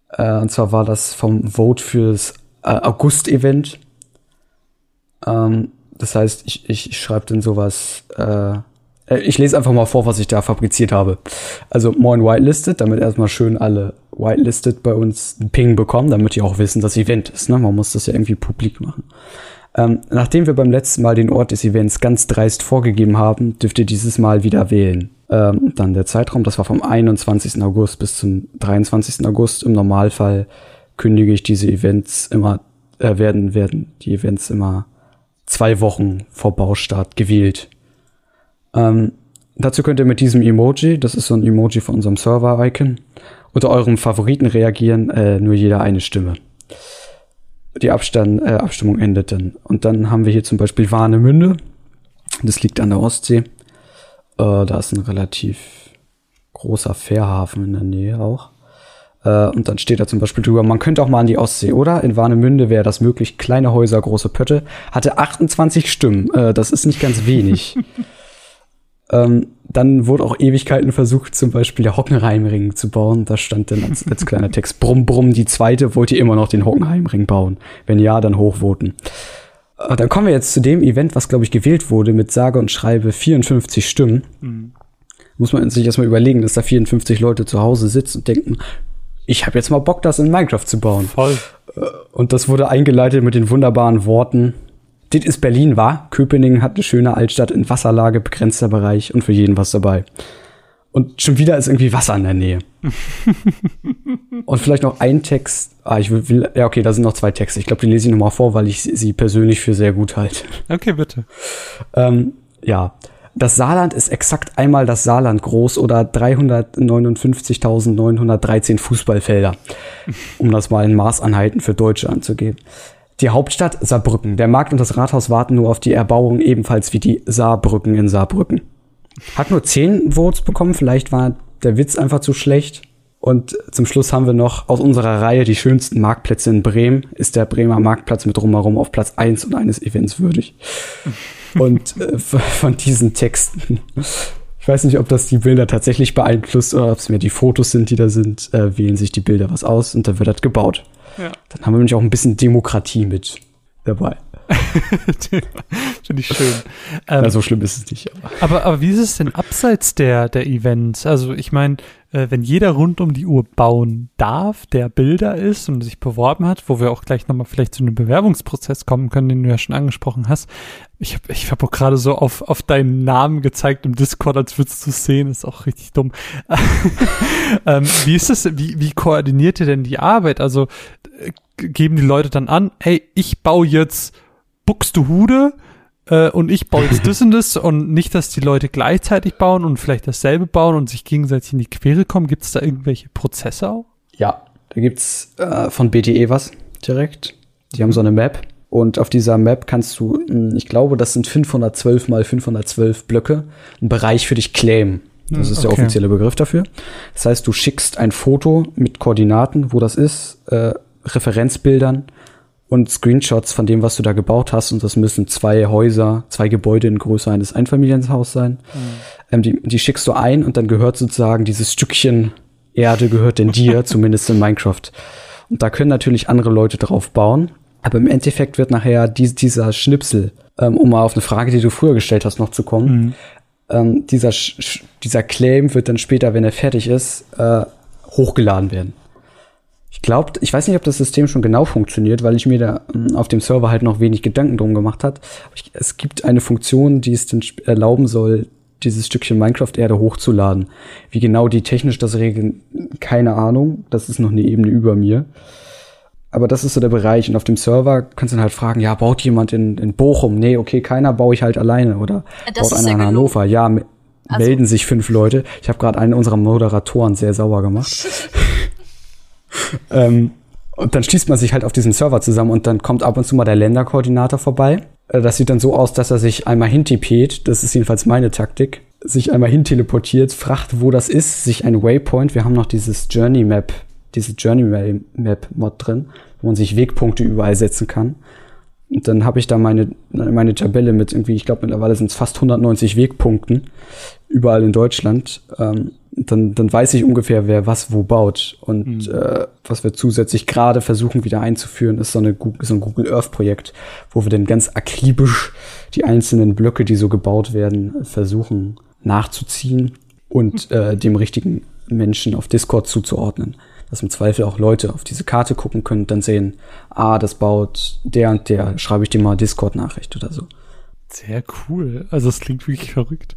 Äh, und zwar war das vom Vote fürs äh, August-Event. Ähm, das heißt, ich, ich, ich schreibe dann sowas, äh, äh, ich lese einfach mal vor, was ich da fabriziert habe. Also Moin Whitelisted, damit erstmal schön alle Whitelisted bei uns einen Ping bekommen, damit die auch wissen, dass Event ist. Ne? Man muss das ja irgendwie publik machen. Ähm, nachdem wir beim letzten Mal den Ort des Events ganz dreist vorgegeben haben, dürft ihr dieses Mal wieder wählen. Ähm, dann der Zeitraum, das war vom 21. August bis zum 23. August. Im Normalfall kündige ich diese Events immer, äh, werden, werden die Events immer zwei Wochen vor Baustart gewählt. Ähm, dazu könnt ihr mit diesem Emoji, das ist so ein Emoji von unserem Server-Icon, unter eurem Favoriten reagieren, äh, nur jeder eine Stimme die Abstand, äh, Abstimmung endet dann. Und dann haben wir hier zum Beispiel Warnemünde. Das liegt an der Ostsee. Äh, da ist ein relativ großer Fährhafen in der Nähe auch. Äh, und dann steht da zum Beispiel drüber, man könnte auch mal an die Ostsee, oder? In Warnemünde wäre das möglich. Kleine Häuser, große Pötte. Hatte 28 Stimmen. Äh, das ist nicht ganz wenig. Ähm, dann wurde auch Ewigkeiten versucht, zum Beispiel der Hockenheimring zu bauen. Da stand dann als, als kleiner Text, brumm, brumm, die zweite, wollt ihr immer noch den Hockenheimring bauen? Wenn ja, dann hochvoten. Äh, dann kommen wir jetzt zu dem Event, was, glaube ich, gewählt wurde, mit sage und schreibe 54 Stimmen. Mhm. Muss man sich erstmal überlegen, dass da 54 Leute zu Hause sitzen und denken, ich habe jetzt mal Bock, das in Minecraft zu bauen. Voll. Äh, und das wurde eingeleitet mit den wunderbaren Worten, Dit ist Berlin, war. Köpenick hat eine schöne Altstadt in Wasserlage, begrenzter Bereich und für jeden was dabei. Und schon wieder ist irgendwie Wasser in der Nähe. und vielleicht noch ein Text. Ah, ich will, ja, okay, da sind noch zwei Texte. Ich glaube, die lese ich nochmal vor, weil ich sie persönlich für sehr gut halte. Okay, bitte. ähm, ja. Das Saarland ist exakt einmal das Saarland groß oder 359.913 Fußballfelder, um das mal in Maßanheiten für Deutsche anzugeben. Die Hauptstadt Saarbrücken. Der Markt und das Rathaus warten nur auf die Erbauung, ebenfalls wie die Saarbrücken in Saarbrücken. Hat nur zehn Votes bekommen, vielleicht war der Witz einfach zu schlecht. Und zum Schluss haben wir noch aus unserer Reihe die schönsten Marktplätze in Bremen. Ist der Bremer Marktplatz mit drumherum auf Platz eins und eines Events würdig. und äh, von diesen Texten. Ich weiß nicht, ob das die Bilder tatsächlich beeinflusst oder ob es mehr die Fotos sind, die da sind, äh, wählen sich die Bilder was aus und dann wird das gebaut. Ja. Dann haben wir nämlich auch ein bisschen Demokratie mit dabei. Finde ich schön. Ähm, Na, so schlimm ist es nicht. Aber. aber, aber wie ist es denn abseits der, der Events? Also ich meine, äh, wenn jeder rund um die Uhr bauen darf, der Bilder ist und sich beworben hat, wo wir auch gleich nochmal vielleicht zu einem Bewerbungsprozess kommen können, den du ja schon angesprochen hast. Ich habe ich hab auch gerade so auf, auf deinen Namen gezeigt im Discord, als würdest du sehen, ist auch richtig dumm. ähm, wie ist das, wie, wie koordiniert ihr denn die Arbeit? Also äh, geben die Leute dann an, hey, ich baue jetzt Buxtehude, äh, und ich baue jetzt das und das und nicht, dass die Leute gleichzeitig bauen und vielleicht dasselbe bauen und sich gegenseitig in die Quere kommen. Gibt es da irgendwelche Prozesse auch? Ja, da gibt's äh, von BTE was direkt. Die haben so eine Map und auf dieser Map kannst du, hm, ich glaube, das sind 512 mal 512 Blöcke, einen Bereich für dich claimen. Das ist okay. der offizielle Begriff dafür. Das heißt, du schickst ein Foto mit Koordinaten, wo das ist, äh, Referenzbildern und Screenshots von dem, was du da gebaut hast. Und das müssen zwei Häuser, zwei Gebäude in Größe eines Einfamilienhaus sein. Mhm. Ähm, die, die schickst du ein und dann gehört sozusagen dieses Stückchen Erde gehört denn dir, zumindest in Minecraft. Und da können natürlich andere Leute drauf bauen. Aber im Endeffekt wird nachher die, dieser Schnipsel, ähm, um mal auf eine Frage, die du früher gestellt hast, noch zu kommen, mhm. ähm, dieser, dieser Claim wird dann später, wenn er fertig ist, äh, hochgeladen werden. Ich glaube, ich weiß nicht, ob das System schon genau funktioniert, weil ich mir da ähm, auf dem Server halt noch wenig Gedanken drum gemacht hat. Es gibt eine Funktion, die es dann erlauben soll, dieses Stückchen Minecraft-Erde hochzuladen. Wie genau die technisch das regeln, keine Ahnung. Das ist noch eine Ebene über mir. Aber das ist so der Bereich. Und auf dem Server kannst du dann halt fragen, ja, baut jemand in, in Bochum? Nee, okay, keiner, baue ich halt alleine. Oder das baut einer in Hannover? Ja, also. melden sich fünf Leute. Ich habe gerade einen unserer Moderatoren sehr sauer gemacht. ähm, und dann schließt man sich halt auf diesen Server zusammen und dann kommt ab und zu mal der Länderkoordinator vorbei. Äh, das sieht dann so aus, dass er sich einmal hintipiert, das ist jedenfalls meine Taktik, sich einmal hinteleportiert, fragt, wo das ist, sich ein Waypoint, wir haben noch dieses Journey Map, diese Journey Map Mod drin, wo man sich Wegpunkte überall setzen kann. Und dann habe ich da meine, meine Tabelle mit irgendwie, ich glaube mittlerweile sind es fast 190 Wegpunkten überall in Deutschland. Ähm, dann, dann weiß ich ungefähr, wer was wo baut. Und mhm. äh, was wir zusätzlich gerade versuchen wieder einzuführen, ist so, eine Google, so ein Google Earth Projekt, wo wir dann ganz akribisch die einzelnen Blöcke, die so gebaut werden, versuchen nachzuziehen und mhm. äh, dem richtigen Menschen auf Discord zuzuordnen. Dass im Zweifel auch Leute auf diese Karte gucken können und dann sehen, ah, das baut der und der, schreibe ich dir mal Discord-Nachricht oder so. Sehr cool. Also es klingt wirklich verrückt.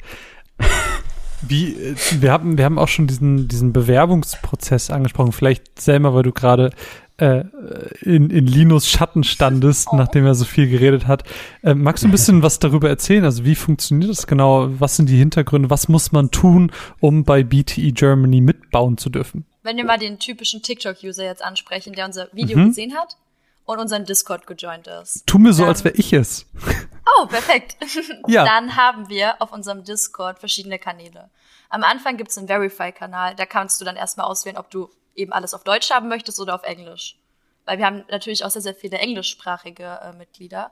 Wie, äh, wir haben, wir haben auch schon diesen, diesen Bewerbungsprozess angesprochen. Vielleicht selber, weil du gerade äh, in, in Linus Schatten standest, oh. nachdem er so viel geredet hat. Äh, magst du ein bisschen was darüber erzählen? Also wie funktioniert das genau? Was sind die Hintergründe? Was muss man tun, um bei BTE Germany mitbauen zu dürfen? Wenn wir mal den typischen TikTok-User jetzt ansprechen, der unser Video mhm. gesehen hat und unseren Discord gejoint ist. Tu mir so, als wäre ich es. Oh, perfekt. ja. Dann haben wir auf unserem Discord verschiedene Kanäle. Am Anfang gibt es einen Verify-Kanal, da kannst du dann erstmal auswählen, ob du eben alles auf Deutsch haben möchtest oder auf Englisch. Weil wir haben natürlich auch sehr, sehr viele englischsprachige äh, Mitglieder.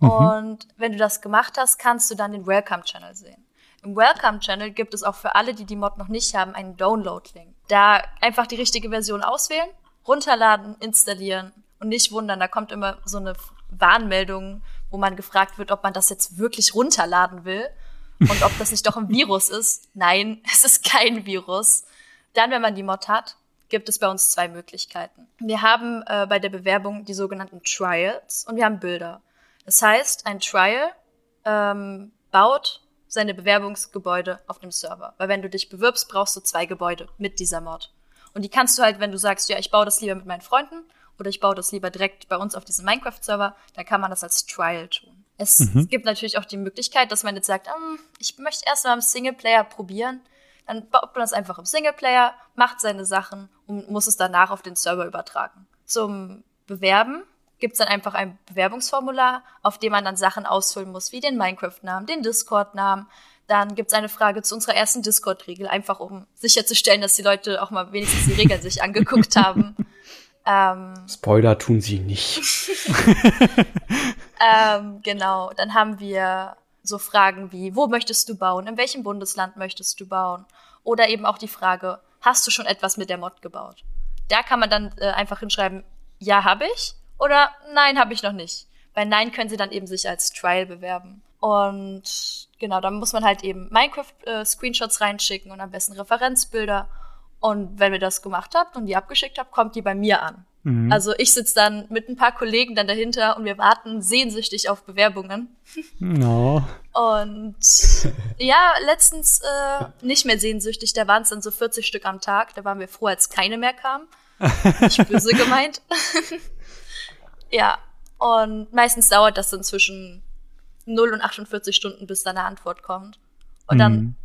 Mhm. Und wenn du das gemacht hast, kannst du dann den Welcome-Channel sehen. Im Welcome-Channel gibt es auch für alle, die die Mod noch nicht haben, einen Download-Link. Da einfach die richtige Version auswählen, runterladen, installieren und nicht wundern, da kommt immer so eine Warnmeldung, wo man gefragt wird, ob man das jetzt wirklich runterladen will und ob das nicht doch ein Virus ist. Nein, es ist kein Virus. Dann, wenn man die Mod hat, gibt es bei uns zwei Möglichkeiten. Wir haben äh, bei der Bewerbung die sogenannten Trials und wir haben Bilder. Das heißt, ein Trial ähm, baut seine Bewerbungsgebäude auf dem Server. Weil wenn du dich bewirbst, brauchst du zwei Gebäude mit dieser Mod. Und die kannst du halt, wenn du sagst, ja, ich baue das lieber mit meinen Freunden oder ich baue das lieber direkt bei uns auf diesem Minecraft-Server, dann kann man das als Trial tun. Es mhm. gibt natürlich auch die Möglichkeit, dass man jetzt sagt, um, ich möchte erst mal im Singleplayer probieren. Dann baut man das einfach im Singleplayer, macht seine Sachen und muss es danach auf den Server übertragen. Zum Bewerben gibt's dann einfach ein Bewerbungsformular, auf dem man dann Sachen ausfüllen muss, wie den Minecraft-Namen, den Discord-Namen. Dann gibt's eine Frage zu unserer ersten Discord-Regel, einfach um sicherzustellen, dass die Leute auch mal wenigstens die Regeln sich angeguckt haben. Ähm, Spoiler tun sie nicht. ähm, genau, dann haben wir so Fragen wie, wo möchtest du bauen? In welchem Bundesland möchtest du bauen? Oder eben auch die Frage, hast du schon etwas mit der Mod gebaut? Da kann man dann äh, einfach hinschreiben, ja, habe ich oder nein, habe ich noch nicht. Bei nein können sie dann eben sich als Trial bewerben. Und genau, dann muss man halt eben Minecraft-Screenshots äh, reinschicken und am besten Referenzbilder. Und wenn ihr das gemacht habt und die abgeschickt habt, kommt die bei mir an. Mhm. Also ich sitze dann mit ein paar Kollegen dann dahinter und wir warten sehnsüchtig auf Bewerbungen. No. Und ja, letztens äh, nicht mehr sehnsüchtig, da waren es dann so 40 Stück am Tag. Da waren wir froh, als keine mehr kamen. Nicht böse gemeint. ja, und meistens dauert das dann zwischen 0 und 48 Stunden, bis dann eine Antwort kommt. Und mhm. dann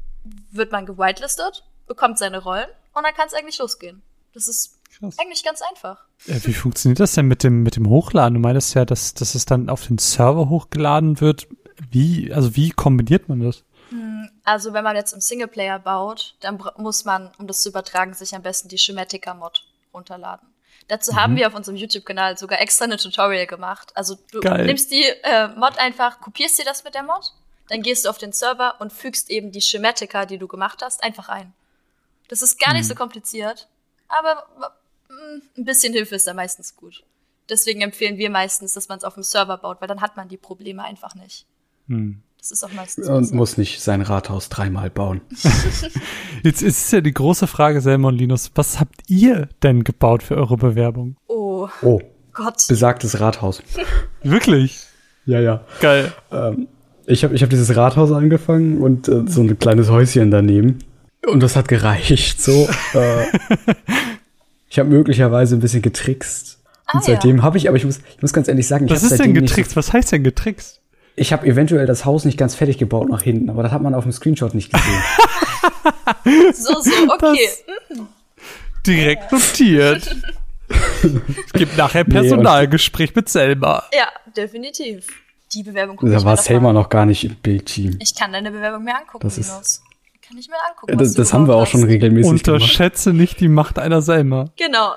wird man gewitelistet, bekommt seine Rollen und dann kann es eigentlich losgehen. Das ist Krass. eigentlich ganz einfach. Ja, wie funktioniert das denn mit dem, mit dem Hochladen? Du meinst ja, dass, dass es dann auf den Server hochgeladen wird. Wie, also wie kombiniert man das? Hm, also wenn man jetzt im Singleplayer baut, dann muss man, um das zu übertragen, sich am besten die Schematica-Mod runterladen. Dazu mhm. haben wir auf unserem YouTube-Kanal sogar extra eine Tutorial gemacht. Also du Geil. nimmst die äh, Mod einfach, kopierst dir das mit der Mod, dann gehst du auf den Server und fügst eben die Schematica, die du gemacht hast, einfach ein. Das ist gar nicht so mhm. kompliziert, aber mm, ein bisschen Hilfe ist da meistens gut. Deswegen empfehlen wir meistens, dass man es auf dem Server baut, weil dann hat man die Probleme einfach nicht. Hm. Das ist auch meistens Und besser. muss nicht sein Rathaus dreimal bauen. Jetzt ist es ja die große Frage, Selmon Linus, was habt ihr denn gebaut für eure Bewerbung? Oh. Oh. Gott. Besagtes Rathaus. Wirklich? Ja, ja. Geil. Ähm, ich habe ich hab dieses Rathaus angefangen und äh, so ein kleines Häuschen daneben. Und das hat gereicht. So, äh, ich habe möglicherweise ein bisschen getrickst. Ah, und seitdem ja. habe ich, aber ich muss, ich muss ganz ehrlich sagen, ich Was ist denn getrickst? Was heißt denn getrickst? Ich habe eventuell das Haus nicht ganz fertig gebaut nach hinten, aber das hat man auf dem Screenshot nicht gesehen. so, so, okay. Das direkt notiert. ich gebe nachher Personalgespräch nee, mit Selma. Ja, definitiv. Die Bewerbung Da war Selma noch gar nicht im Bildteam. Ich kann deine Bewerbung mir angucken, das ist, kann ich mir angucken. das, das haben wir auch schon regelmäßig Unterschätze gemacht. nicht die Macht einer Selma. Genau.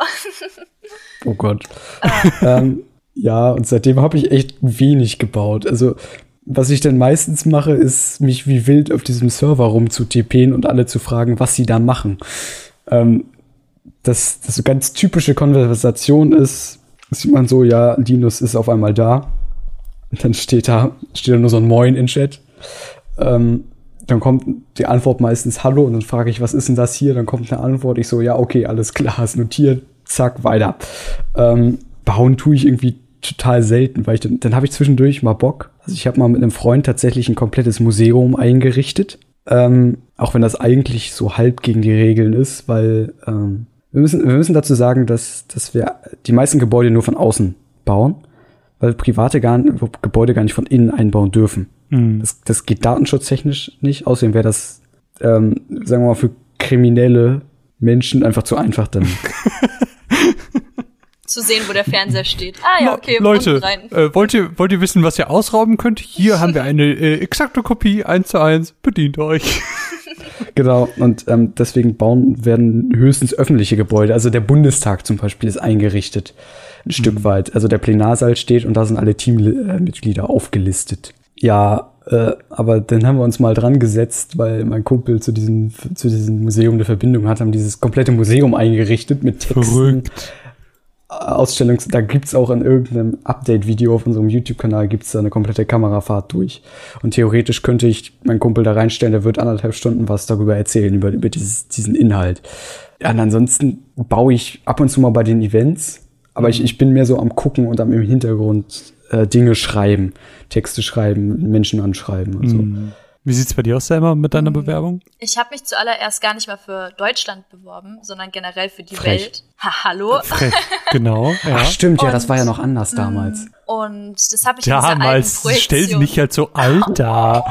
oh Gott. Ah. ähm, ja, und seitdem habe ich echt wenig gebaut. Also, was ich dann meistens mache, ist, mich wie wild auf diesem Server rumzutippen und alle zu fragen, was sie da machen. Ähm, das, das so ganz typische Konversation ist, sieht man so, ja, Linus ist auf einmal da. Und dann steht da, steht da nur so ein Moin in Chat. Ähm, dann kommt die Antwort meistens Hallo und dann frage ich, was ist denn das hier? Dann kommt eine Antwort. Ich so, ja, okay, alles klar, ist notiert. Zack, weiter. Ähm, bauen tue ich irgendwie total selten, weil ich dann, dann habe ich zwischendurch mal Bock. Also ich habe mal mit einem Freund tatsächlich ein komplettes Museum eingerichtet. Ähm, auch wenn das eigentlich so halb gegen die Regeln ist, weil ähm, wir, müssen, wir müssen dazu sagen, dass, dass wir die meisten Gebäude nur von außen bauen, weil private gar, Gebäude gar nicht von innen einbauen dürfen. Mhm. Das, das geht datenschutztechnisch nicht. Außerdem wäre das, ähm, sagen wir mal, für kriminelle Menschen einfach zu einfach dann. zu sehen, wo der Fernseher steht. Ah ja, okay. Leute, äh, wollt, ihr, wollt ihr wissen, was ihr ausrauben könnt? Hier haben wir eine äh, exakte Kopie, eins zu eins. Bedient euch. genau, und ähm, deswegen bauen werden höchstens öffentliche Gebäude. Also der Bundestag zum Beispiel ist eingerichtet, ein mhm. Stück weit. Also der Plenarsaal steht und da sind alle Teammitglieder aufgelistet ja, Äh, aber dann haben wir uns mal dran gesetzt, weil mein Kumpel zu diesem, zu diesem Museum eine Verbindung hat, haben dieses komplette Museum eingerichtet mit Texten. Verrückt. Ausstellungs, da gibt's auch in irgendeinem Update-Video auf unserem YouTube-Kanal gibt's da eine komplette Kamerafahrt durch. Und theoretisch könnte ich meinen Kumpel da reinstellen, der wird anderthalb Stunden was darüber erzählen, über, über dieses, diesen Inhalt. Ja, und ansonsten baue ich ab und zu mal bei den Events, aber ich, ich bin mehr so am gucken und am im Hintergrund äh, Dinge schreiben, Texte schreiben, Menschen anschreiben und so. Mhm. Wie sieht's bei dir aus, Selma, mit deiner mhm. Bewerbung? Ich habe mich zuallererst gar nicht mal für Deutschland beworben, sondern generell für die Frech. Welt. Ha, hallo. Frech, genau. Ja. Ach stimmt, ja, das war ja noch anders mhm. damals. Und das habe ich damals. In stell sie nicht halt so alt da.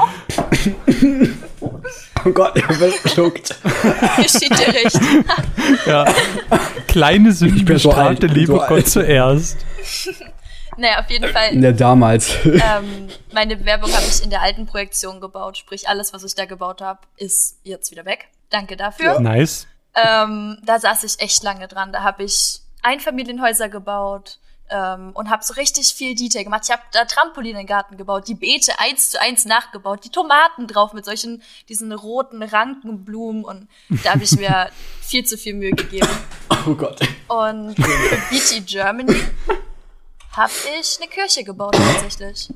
oh Gott, er wird geschluckt. Geschieht dir recht. ja. Kleine Sünden bestrafte so Liebe so Gott zuerst. Naja, auf jeden Fall. In der damals. Ähm, meine Bewerbung habe ich in der alten Projektion gebaut. Sprich, alles, was ich da gebaut habe, ist jetzt wieder weg. Danke dafür. Ja. Nice. Ähm, da saß ich echt lange dran. Da habe ich Einfamilienhäuser gebaut ähm, und habe so richtig viel Detail gemacht. Ich habe da Trampolin in den Garten gebaut, die Beete eins zu eins nachgebaut, die Tomaten drauf mit solchen, diesen roten Rankenblumen und da habe ich mir viel zu viel Mühe gegeben. Oh Gott. Und für BT Germany habe ich eine Kirche gebaut tatsächlich.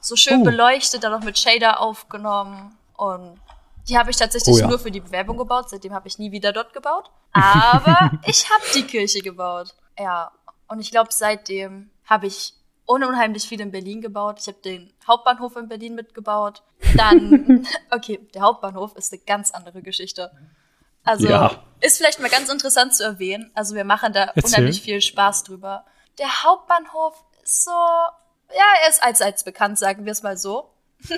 So schön oh. beleuchtet, dann noch mit Shader aufgenommen und die habe ich tatsächlich oh, ja. nur für die Bewerbung gebaut. Seitdem habe ich nie wieder dort gebaut. Aber ich habe die Kirche gebaut. Ja, und ich glaube, seitdem habe ich unheimlich viel in Berlin gebaut. Ich habe den Hauptbahnhof in Berlin mitgebaut. Dann, okay, der Hauptbahnhof ist eine ganz andere Geschichte. Also ja. ist vielleicht mal ganz interessant zu erwähnen. Also wir machen da Erzähl. unheimlich viel Spaß drüber der Hauptbahnhof ist so, ja, er ist allseits bekannt, sagen wir es mal so.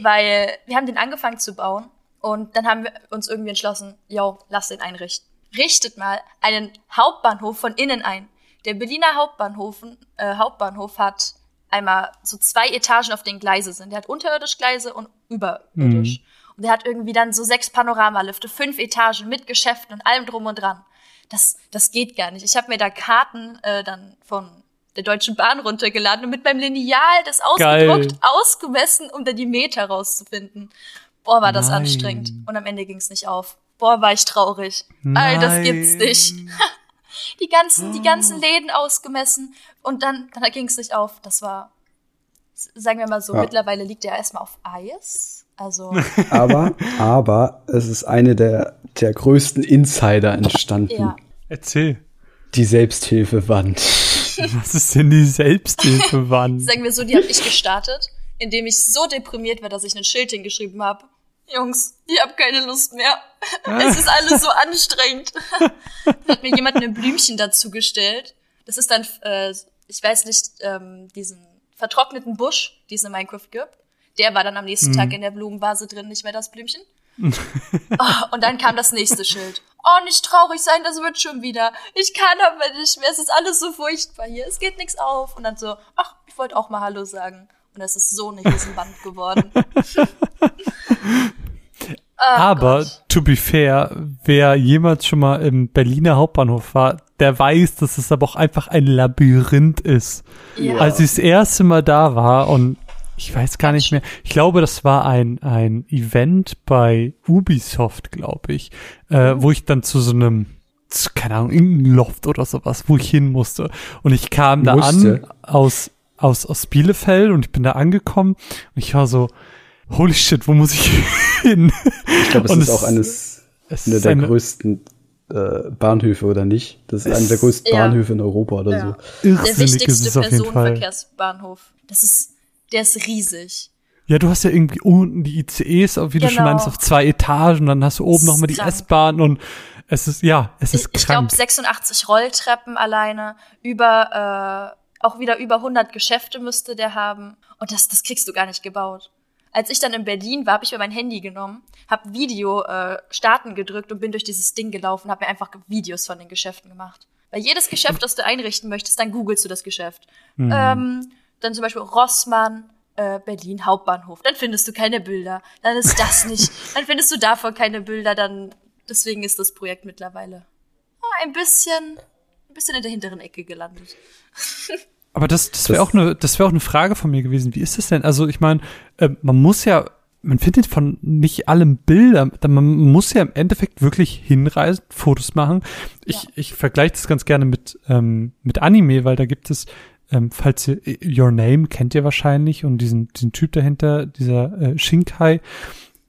Weil wir haben den angefangen zu bauen und dann haben wir uns irgendwie entschlossen, yo, lass den einrichten. Richtet mal einen Hauptbahnhof von innen ein. Der Berliner Hauptbahnhof, äh, Hauptbahnhof hat einmal so zwei Etagen, auf denen Gleise sind. Der hat unterirdisch Gleise und überirdisch. Mhm. Und der hat irgendwie dann so sechs Panoramalifte, fünf Etagen mit Geschäften und allem drum und dran das, das geht gar nicht. Ich habe mir da Karten äh, dann von der Deutschen Bahn runtergeladen und mit meinem Lineal das ausgedruckt, Geil. ausgemessen, um da die Meter rauszufinden. Boah, war das Nein. anstrengend. Und am Ende ging's nicht auf. Boah, war ich traurig. Nein. All das gibt's nicht. die ganzen, die ganzen Läden ausgemessen und dann, dann ging's nicht auf. Das war, sagen wir mal so, ja. mittlerweile liegt er erstmal auf Eis. Also. Aber, aber es ist eine der, der größten Insider entstanden. Ja. Erzähl. Die Selbsthilfewand. Was ist denn die Selbsthilfewand? Sagen wir so, die habe ich gestartet, indem ich so deprimiert war, dass ich ein Schild hingeschrieben habe. Jungs, ich habe keine Lust mehr. Es ist alles so anstrengend. da hat mir jemand ein Blümchen dazu gestellt. Das ist dann, äh, ich weiß nicht, ähm, diesen vertrockneten Busch, die es in Minecraft gibt. Der war dann am nächsten mhm. Tag in der Blumenvase drin, nicht mehr das Blümchen. oh, und dann kam das nächste Schild. Oh, nicht traurig sein, das wird schon wieder. Ich kann aber nicht mehr, es ist alles so furchtbar hier, es geht nichts auf. Und dann so, ach, ich wollte auch mal Hallo sagen. Und es ist so eine Riesenband geworden. Oh aber, Gott. to be fair, wer jemals schon mal im Berliner Hauptbahnhof war, der weiß, dass es aber auch einfach ein Labyrinth ist. Ja. Als ich das erste Mal da war und ich weiß gar nicht mehr. Ich glaube, das war ein, ein Event bei Ubisoft, glaube ich, äh, wo ich dann zu so einem, keine Ahnung, irgendein Loft oder sowas, wo ich hin musste. Und ich kam da musste. an aus, aus, aus Bielefeld und ich bin da angekommen und ich war so, holy shit, wo muss ich hin? Ich glaube, es und ist es, auch eines, einer der eine, größten äh, Bahnhöfe oder nicht? Das ist einer der größten ja. Bahnhöfe in Europa oder ja. so. Irrsinnig der wichtigste Personenverkehrsbahnhof. Das ist der ist riesig. Ja, du hast ja irgendwie unten die ICEs, wie genau. du schon meinst, auf zwei Etagen, dann hast du oben nochmal die S-Bahn und es ist, ja, es ist ich, krank. Ich glaube 86 Rolltreppen alleine, über, äh, auch wieder über 100 Geschäfte müsste der haben und das, das kriegst du gar nicht gebaut. Als ich dann in Berlin war, habe ich mir mein Handy genommen, habe Video äh, starten gedrückt und bin durch dieses Ding gelaufen, habe mir einfach Videos von den Geschäften gemacht. Weil jedes Geschäft, das du einrichten möchtest, dann googelst du das Geschäft. Mhm. Ähm, dann zum Beispiel Rossmann, äh, Berlin Hauptbahnhof. Dann findest du keine Bilder. Dann ist das nicht. dann findest du davon keine Bilder. Dann deswegen ist das Projekt mittlerweile oh, ein bisschen, ein bisschen in der hinteren Ecke gelandet. Aber das, das wäre auch eine, das wäre auch eine Frage von mir gewesen. Wie ist das denn? Also ich meine, äh, man muss ja, man findet von nicht allem Bilder. Man muss ja im Endeffekt wirklich hinreisen, Fotos machen. Ich, ja. ich vergleiche das ganz gerne mit ähm, mit Anime, weil da gibt es ähm, falls ihr Your Name kennt ihr wahrscheinlich und diesen diesen Typ dahinter, dieser äh, Shinkai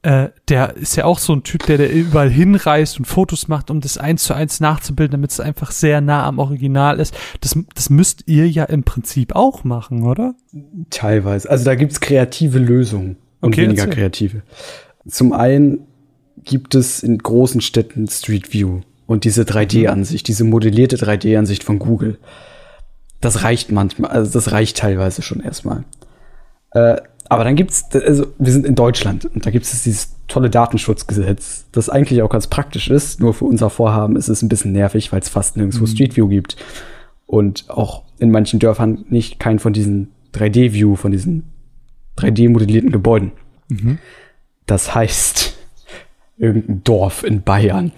äh, der ist ja auch so ein Typ, der, der überall hinreist und Fotos macht, um das eins zu eins nachzubilden, damit es einfach sehr nah am Original ist. Das, das müsst ihr ja im Prinzip auch machen, oder? Teilweise. Also da gibt's kreative Lösungen und okay, weniger erzähl. kreative. Zum einen gibt es in großen Städten Street View und diese 3D-Ansicht, diese modellierte 3D-Ansicht von Google. Das reicht manchmal, also das reicht teilweise schon erstmal. Äh, aber dann gibt's, also wir sind in Deutschland und da gibt es dieses tolle Datenschutzgesetz, das eigentlich auch ganz praktisch ist. Nur für unser Vorhaben ist es ein bisschen nervig, weil es fast nirgendwo mhm. Street View gibt. Und auch in manchen Dörfern nicht kein von diesen 3D-View, von diesen 3D-modellierten Gebäuden. Mhm. Das heißt, irgendein Dorf in Bayern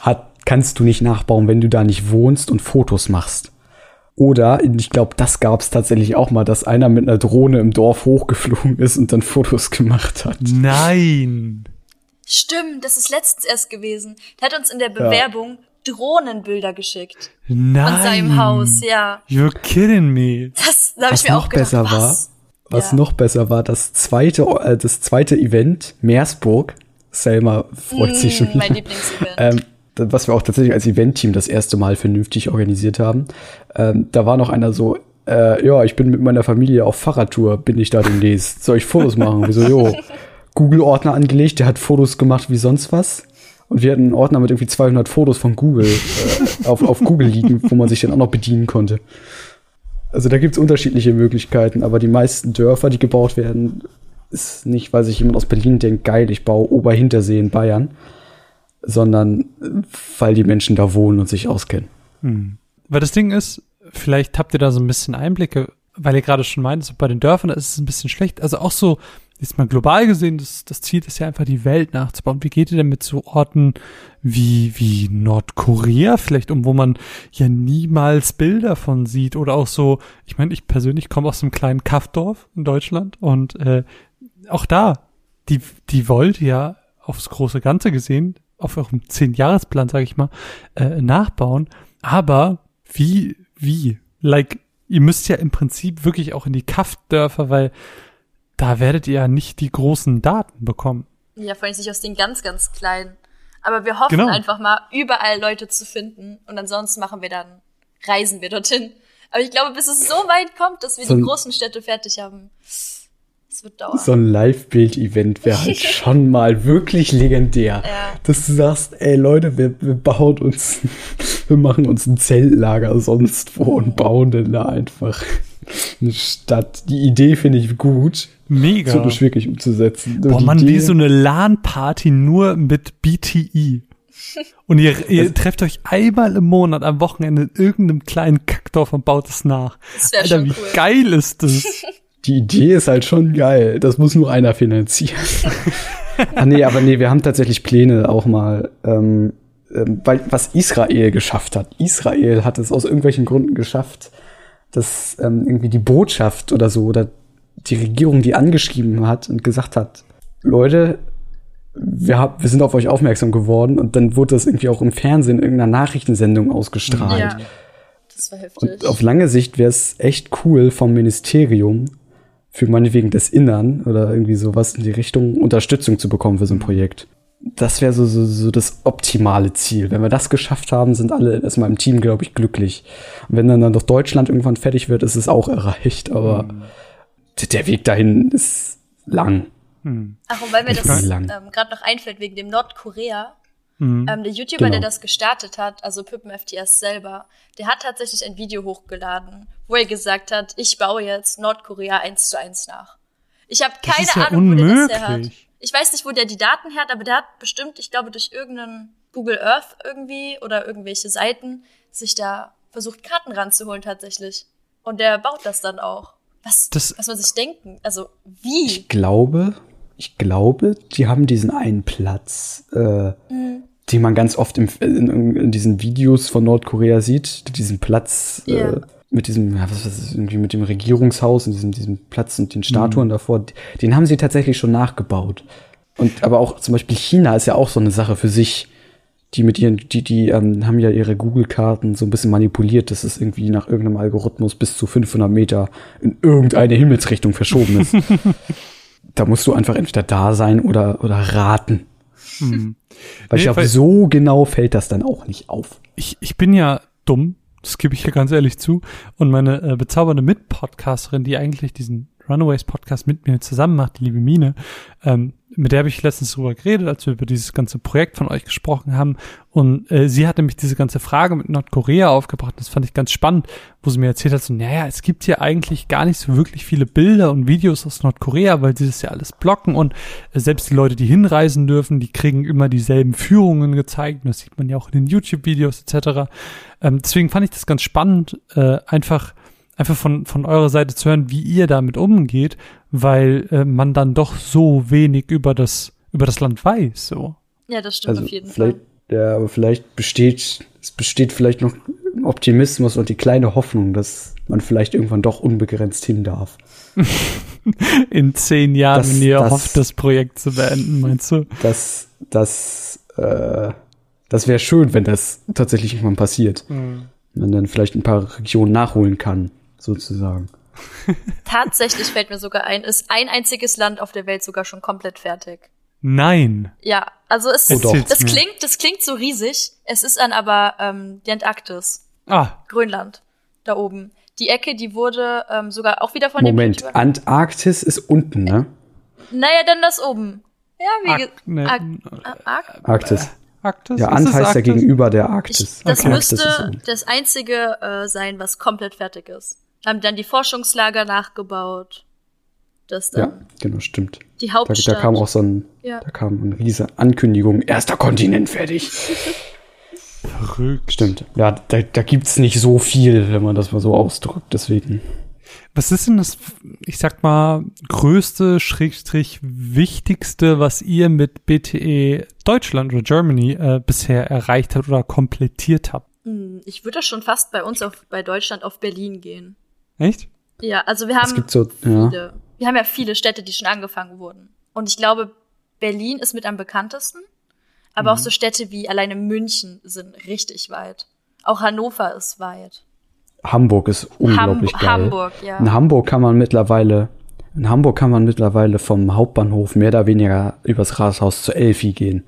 hat, kannst du nicht nachbauen, wenn du da nicht wohnst und Fotos machst. Oder, ich glaube, das gab es tatsächlich auch mal, dass einer mit einer Drohne im Dorf hochgeflogen ist und dann Fotos gemacht hat. Nein. Stimmt, das ist letztens erst gewesen. Der hat uns in der Bewerbung ja. Drohnenbilder geschickt. Nein. Von seinem Haus, ja. You're kidding me. Das, da habe ich mir auch gedacht, besser was? war, was ja. noch besser war, das zweite, äh, das zweite Event, Meersburg. Selma freut mm, sich schon. Mein Lieblingsevent. Ähm, was wir auch tatsächlich als Event-Team das erste Mal vernünftig organisiert haben. Ähm, da war noch einer so, äh, ja, ich bin mit meiner Familie auf Fahrradtour, bin ich da demnächst. Soll ich Fotos machen? Wieso, jo, Google-Ordner angelegt, der hat Fotos gemacht wie sonst was. Und wir hatten einen Ordner mit irgendwie 200 Fotos von Google äh, auf, auf Google liegen, wo man sich dann auch noch bedienen konnte. Also da gibt's unterschiedliche Möglichkeiten, aber die meisten Dörfer, die gebaut werden, ist nicht, weil sich jemand aus Berlin denkt, geil, ich baue Oberhintersee in Bayern, sondern weil die Menschen da wohnen und sich auskennen. Hm. Weil das Ding ist, vielleicht habt ihr da so ein bisschen Einblicke, weil ihr gerade schon meint, so bei den Dörfern ist es ein bisschen schlecht. Also auch so, jetzt mal global gesehen, das, das Ziel ist ja einfach die Welt nachzubauen. Wie geht ihr denn mit so Orten wie, wie Nordkorea vielleicht um, wo man ja niemals Bilder von sieht oder auch so, ich meine, ich persönlich komme aus einem kleinen Kaffdorf in Deutschland und äh, auch da, die, die wollt ja aufs große Ganze gesehen auf eurem Zehn-Jahresplan, sage ich mal, äh, nachbauen. Aber wie, wie? Like, ihr müsst ja im Prinzip wirklich auch in die Kaffdörfer, weil da werdet ihr ja nicht die großen Daten bekommen. Ja, vor allem nicht aus den ganz, ganz kleinen. Aber wir hoffen genau. einfach mal, überall Leute zu finden. Und ansonsten machen wir dann, reisen wir dorthin. Aber ich glaube, bis es so weit kommt, dass wir so die großen Städte fertig haben, es wird dauern. So ein Live-Bild-Event wäre halt schon mal wirklich legendär. Ja. Dass du sagst, ey Leute, wir, wir bauen uns, wir machen uns ein Zeltlager sonst wo und bauen denn da einfach eine Stadt. Die Idee finde ich gut. Mega. So das wirklich umzusetzen. Boah, man, wie so eine LAN-Party nur mit BTI. Und ihr, ihr also, trefft euch einmal im Monat am Wochenende in irgendeinem kleinen Kackdorf und baut es nach. Das Alter, wie cool. geil ist das? Die Idee ist halt schon geil. Das muss nur einer finanzieren. ah, nee, aber nee, wir haben tatsächlich Pläne auch mal, ähm, ähm, weil was Israel geschafft hat. Israel hat es aus irgendwelchen Gründen geschafft, dass ähm, irgendwie die Botschaft oder so oder die Regierung, die angeschrieben hat und gesagt hat, Leute, wir, hab, wir sind auf euch aufmerksam geworden und dann wurde das irgendwie auch im Fernsehen in irgendeiner Nachrichtensendung ausgestrahlt. Ja, das war heftig. Und auf lange Sicht wäre es echt cool vom Ministerium, für meinetwegen des Innern oder irgendwie sowas in die Richtung Unterstützung zu bekommen für so ein Projekt. Das wäre so, so, so das optimale Ziel. Wenn wir das geschafft haben, sind alle erstmal im Team, glaube ich, glücklich. Und wenn dann, dann doch Deutschland irgendwann fertig wird, ist es auch erreicht. Aber mhm. der Weg dahin ist lang. Mhm. Ach, und weil mir das ähm, gerade noch einfällt, wegen dem Nordkorea, Mhm. Ähm, der YouTuber, genau. der das gestartet hat, also Pippen FTS selber, der hat tatsächlich ein Video hochgeladen, wo er gesagt hat, ich baue jetzt Nordkorea eins zu eins nach. Ich habe keine ja Ahnung, unmöglich. wo der das her hat. Ich weiß nicht, wo der die Daten her hat, aber der hat bestimmt, ich glaube, durch irgendeinen Google Earth irgendwie oder irgendwelche Seiten sich da versucht, Karten ranzuholen tatsächlich. Und der baut das dann auch. Was, das, was man sich denken, also wie? Ich glaube, ich glaube, die haben diesen einen Platz, äh, mhm. den man ganz oft im, in, in, diesen Videos von Nordkorea sieht, diesen Platz, yeah. äh, mit diesem, ja, was ist irgendwie mit dem Regierungshaus und diesem, diesem Platz und den Statuen mhm. davor, den haben sie tatsächlich schon nachgebaut. Und aber auch zum Beispiel China ist ja auch so eine Sache für sich. Die mit ihren, die, die ähm, haben ja ihre Google-Karten so ein bisschen manipuliert, dass es irgendwie nach irgendeinem Algorithmus bis zu 500 Meter in irgendeine Himmelsrichtung verschoben ist. da musst du einfach entweder da sein oder, oder raten. Hm. Weil nee, ich glaube, so genau fällt das dann auch nicht auf. Ich, ich bin ja dumm, das gebe ich hier ganz ehrlich zu. Und meine äh, bezaubernde Mitpodcasterin, die eigentlich diesen Runaways Podcast mit mir zusammen macht, die liebe Mine, ähm, mit der habe ich letztens drüber geredet, als wir über dieses ganze Projekt von euch gesprochen haben. Und äh, sie hat nämlich diese ganze Frage mit Nordkorea aufgebracht. Das fand ich ganz spannend, wo sie mir erzählt hat, so, naja, es gibt hier eigentlich gar nicht so wirklich viele Bilder und Videos aus Nordkorea, weil sie das ja alles blocken. Und äh, selbst die Leute, die hinreisen dürfen, die kriegen immer dieselben Führungen gezeigt. Und das sieht man ja auch in den YouTube-Videos etc. Ähm, deswegen fand ich das ganz spannend, äh, einfach einfach von, von eurer Seite zu hören, wie ihr damit umgeht, weil äh, man dann doch so wenig über das, über das Land weiß, so. Ja, das stimmt also auf jeden Fall. Ja, aber vielleicht besteht, es besteht vielleicht noch Optimismus und die kleine Hoffnung, dass man vielleicht irgendwann doch unbegrenzt hin darf. In zehn Jahren, das, wenn ihr das, hofft, das Projekt zu beenden, meinst du? Das, das, äh, das wäre schön, wenn das tatsächlich irgendwann passiert. Mhm. Man dann vielleicht ein paar Regionen nachholen kann sozusagen. Tatsächlich fällt mir sogar ein, ist ein einziges Land auf der Welt sogar schon komplett fertig. Nein. Ja, also es oh, das klingt, das klingt so riesig. Es ist dann aber ähm, die Antarktis. Ah. Grönland. Da oben. Die Ecke, die wurde ähm, sogar auch wieder von Moment, dem Moment, Antarktis ist unten, ne? Naja, dann das oben. Ja, wie gesagt. Ne, Ar Ar Arktis. Arktis? Ja, Ant heißt ja gegenüber der Arktis. Ich, das okay. müsste das einzige äh, sein, was komplett fertig ist haben dann die Forschungslager nachgebaut. Das dann ja, genau, stimmt. Die Hauptstadt. Da, da kam auch so ein, ja. da kam eine riesige Ankündigung, erster Kontinent fertig. Verrückt. Stimmt. Ja, da, da gibt's nicht so viel, wenn man das mal so ausdrückt, deswegen. Was ist denn das, ich sag mal, größte, schrägstrich, wichtigste, was ihr mit BTE Deutschland oder Germany äh, bisher erreicht habt oder komplettiert habt? Hm, ich würde schon fast bei uns auf, bei Deutschland auf Berlin gehen. Echt? Ja, also wir haben es gibt so, ja. viele, wir haben ja viele Städte, die schon angefangen wurden. Und ich glaube, Berlin ist mit am bekanntesten. Aber mhm. auch so Städte wie alleine München sind richtig weit. Auch Hannover ist weit. Hamburg ist unglaublich Ham geil. Hamburg, ja. In Hamburg kann man mittlerweile, in Hamburg kann man mittlerweile vom Hauptbahnhof mehr oder weniger übers Rathaus zur Elfi gehen.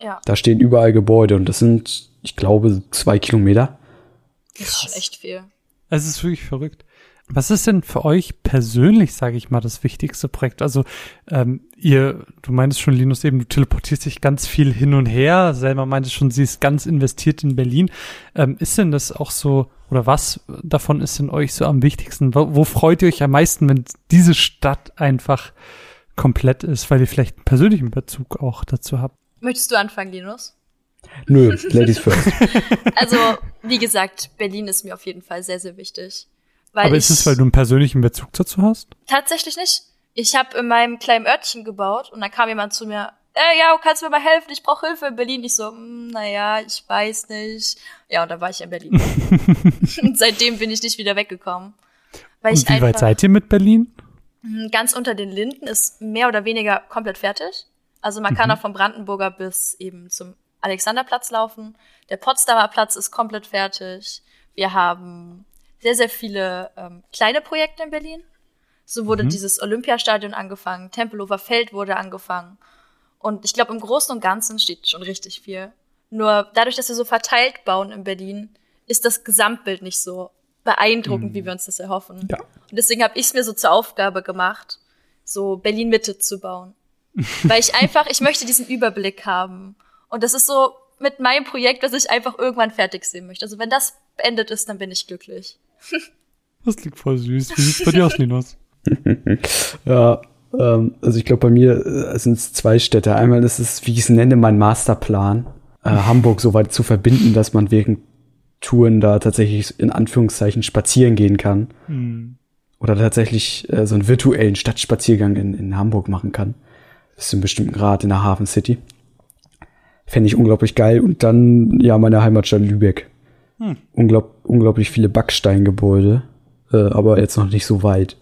Ja. Da stehen überall Gebäude und das sind, ich glaube, zwei Kilometer. Das ist schon echt viel. Es ist wirklich verrückt. Was ist denn für euch persönlich, sage ich mal, das wichtigste Projekt? Also ähm, ihr, du meintest schon, Linus, eben, du teleportierst dich ganz viel hin und her. Selma meinte schon, sie ist ganz investiert in Berlin. Ähm, ist denn das auch so, oder was davon ist denn euch so am wichtigsten? Wo, wo freut ihr euch am meisten, wenn diese Stadt einfach komplett ist, weil ihr vielleicht einen persönlichen Bezug auch dazu habt? Möchtest du anfangen, Linus? Nö, Ladies first. also, wie gesagt, Berlin ist mir auf jeden Fall sehr, sehr wichtig. Aber ist es, weil du einen persönlichen Bezug dazu hast? Tatsächlich nicht. Ich habe in meinem kleinen Örtchen gebaut und dann kam jemand zu mir, äh, ja, kannst du mir mal helfen? Ich brauche Hilfe in Berlin. Ich so, hm, naja, ich weiß nicht. Ja, und dann war ich in Berlin. und seitdem bin ich nicht wieder weggekommen. Weil und ich wie weit seid ihr mit Berlin? Hm, ganz unter den Linden ist mehr oder weniger komplett fertig. Also man kann mhm. auch vom Brandenburger bis eben zum Alexanderplatz laufen. Der Potsdamer Platz ist komplett fertig. Wir haben sehr, sehr viele ähm, kleine Projekte in Berlin. So wurde mhm. dieses Olympiastadion angefangen, Tempelhofer Feld wurde angefangen. Und ich glaube, im Großen und Ganzen steht schon richtig viel. Nur dadurch, dass wir so verteilt bauen in Berlin, ist das Gesamtbild nicht so beeindruckend, mhm. wie wir uns das erhoffen. Ja. Und deswegen habe ich es mir so zur Aufgabe gemacht, so Berlin Mitte zu bauen. Weil ich einfach, ich möchte diesen Überblick haben. Und das ist so mit meinem Projekt, was ich einfach irgendwann fertig sehen möchte. Also wenn das beendet ist, dann bin ich glücklich. Das klingt voll süß. Wie sieht's bei dir aus, Linus? ja, ähm, also ich glaube, bei mir äh, sind es zwei Städte. Einmal ist es, wie ich es nenne, mein Masterplan, äh, Hamburg so weit zu verbinden, dass man wegen Touren da tatsächlich in Anführungszeichen spazieren gehen kann. Mhm. Oder tatsächlich äh, so einen virtuellen Stadtspaziergang in, in Hamburg machen kann. Bis zu einem bestimmten Grad in der Hafen City. Fände ich unglaublich geil. Und dann, ja, meine Heimatstadt Lübeck. Hm. Unglaub, unglaublich viele Backsteingebäude, äh, aber jetzt noch nicht so weit.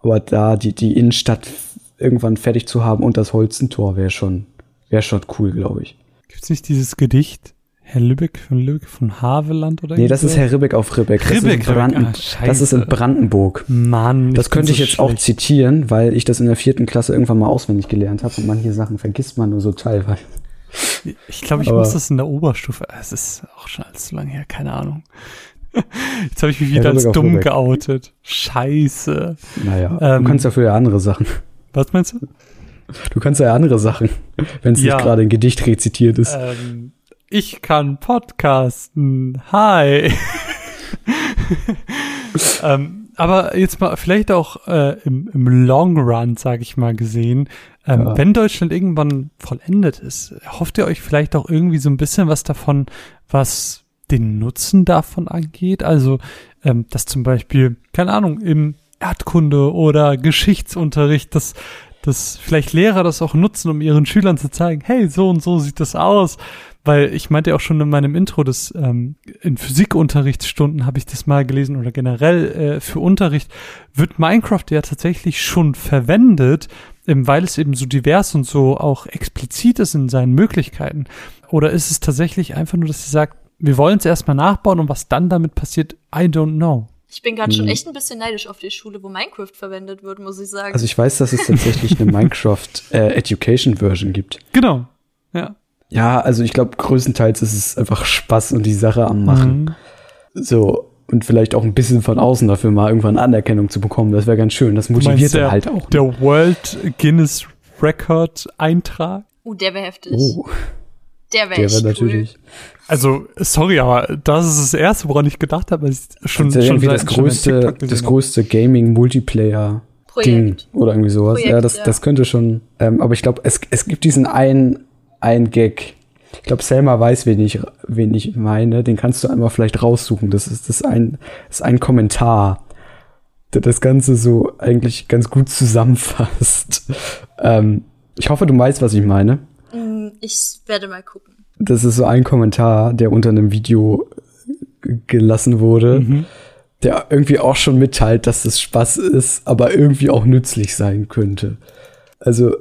Aber da die, die Innenstadt irgendwann fertig zu haben und das Holzentor wäre schon, wäre schon cool, glaube ich. Gibt's nicht dieses Gedicht? Herr Lübeck von Lübeck von Haveland oder Nee, das ist Herr Ribbeck auf Ribbeck. Ribbeck, das, ist Branden ah, das ist in Brandenburg. Mann, das könnte ich jetzt schlecht. auch zitieren, weil ich das in der vierten Klasse irgendwann mal auswendig gelernt habe und manche Sachen vergisst man nur so teilweise. Ich glaube, ich Aber muss das in der Oberstufe. Es ist auch schon allzu lange her, keine Ahnung. Jetzt habe ich mich wieder als dumm geoutet. Scheiße. Naja, ähm, du kannst dafür ja andere Sachen. Was meinst du? Du kannst ja andere Sachen, wenn es ja. nicht gerade ein Gedicht rezitiert ist. Ähm, ich kann podcasten. Hi. ähm, aber jetzt mal vielleicht auch äh, im, im Long Run, sage ich mal, gesehen, ähm, ja. wenn Deutschland irgendwann vollendet ist, hofft ihr euch vielleicht auch irgendwie so ein bisschen was davon, was den Nutzen davon angeht? Also, ähm, dass zum Beispiel, keine Ahnung, im Erdkunde oder Geschichtsunterricht, dass dass vielleicht Lehrer das auch nutzen, um ihren Schülern zu zeigen, hey, so und so sieht das aus. Weil ich meinte auch schon in meinem Intro, dass ähm, in Physikunterrichtsstunden habe ich das mal gelesen oder generell äh, für Unterricht wird Minecraft ja tatsächlich schon verwendet, ähm, weil es eben so divers und so auch explizit ist in seinen Möglichkeiten. Oder ist es tatsächlich einfach nur, dass sie sagt, wir wollen es erstmal nachbauen und was dann damit passiert, I don't know. Ich bin gerade hm. schon echt ein bisschen neidisch auf die Schule, wo Minecraft verwendet wird, muss ich sagen. Also ich weiß, dass es tatsächlich eine Minecraft äh, Education Version gibt. Genau. Ja. Ja, also ich glaube, größtenteils ist es einfach Spaß und die Sache am Machen. Mhm. So, und vielleicht auch ein bisschen von außen dafür mal irgendwann Anerkennung zu bekommen. Das wäre ganz schön. Das motiviert der, halt auch. Der World Guinness Record Eintrag. Oh, der wäre heftig. Oh. Der wäre wär natürlich. Cool. Also, sorry, aber das ist das erste, woran ich gedacht habe, ich schon, das schon irgendwie das größte, das größte Gaming-Multiplayer Ding oder irgendwie sowas. Projekt, ja, das, ja. das könnte schon. Ähm, aber ich glaube, es, es gibt diesen einen, einen Gag. Ich glaube, Selma weiß, wen ich, wen ich meine. Den kannst du einmal vielleicht raussuchen. Das ist, das ist ein, das ist ein Kommentar, der das Ganze so eigentlich ganz gut zusammenfasst. ähm, ich hoffe, du weißt, was ich meine. Mm, ich werde mal gucken. Das ist so ein Kommentar, der unter einem Video gelassen wurde, mhm. der irgendwie auch schon mitteilt, dass das Spaß ist, aber irgendwie auch nützlich sein könnte. Also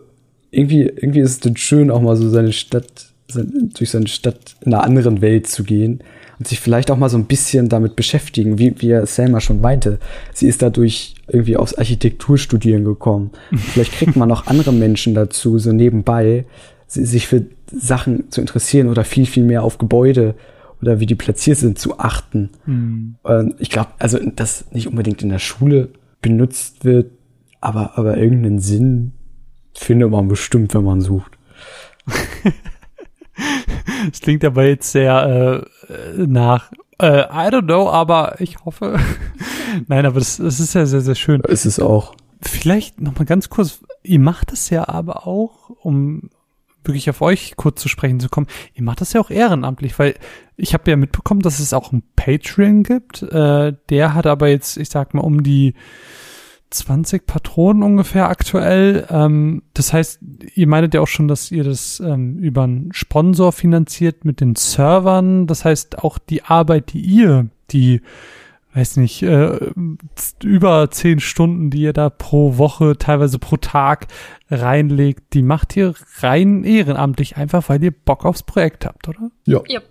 irgendwie, irgendwie ist es dann schön, auch mal so seine Stadt, durch seine Stadt in einer anderen Welt zu gehen und sich vielleicht auch mal so ein bisschen damit beschäftigen, wie, wie Selma schon meinte. Sie ist dadurch irgendwie aufs Architekturstudieren gekommen. vielleicht kriegt man auch andere Menschen dazu, so nebenbei, sich für Sachen zu interessieren oder viel, viel mehr auf Gebäude oder wie die platziert sind zu achten. Mhm. ich glaube, also dass nicht unbedingt in der Schule benutzt wird, aber, aber irgendeinen Sinn findet man bestimmt, wenn man sucht. Es klingt aber jetzt sehr äh, nach äh, I don't know, aber ich hoffe. Nein, aber das, das ist ja sehr, sehr schön. Ist es auch. Vielleicht noch mal ganz kurz. Ihr macht das ja aber auch, um wirklich auf euch kurz zu sprechen zu kommen. Ihr macht das ja auch ehrenamtlich, weil ich habe ja mitbekommen, dass es auch ein Patreon gibt. Äh, der hat aber jetzt, ich sag mal, um die 20 Patronen ungefähr aktuell. Ähm, das heißt, ihr meintet ja auch schon, dass ihr das ähm, über einen Sponsor finanziert mit den Servern. Das heißt, auch die Arbeit, die ihr, die weiß nicht, äh, über zehn Stunden, die ihr da pro Woche, teilweise pro Tag reinlegt, die macht ihr rein ehrenamtlich, einfach weil ihr Bock aufs Projekt habt, oder? Ja. Ja,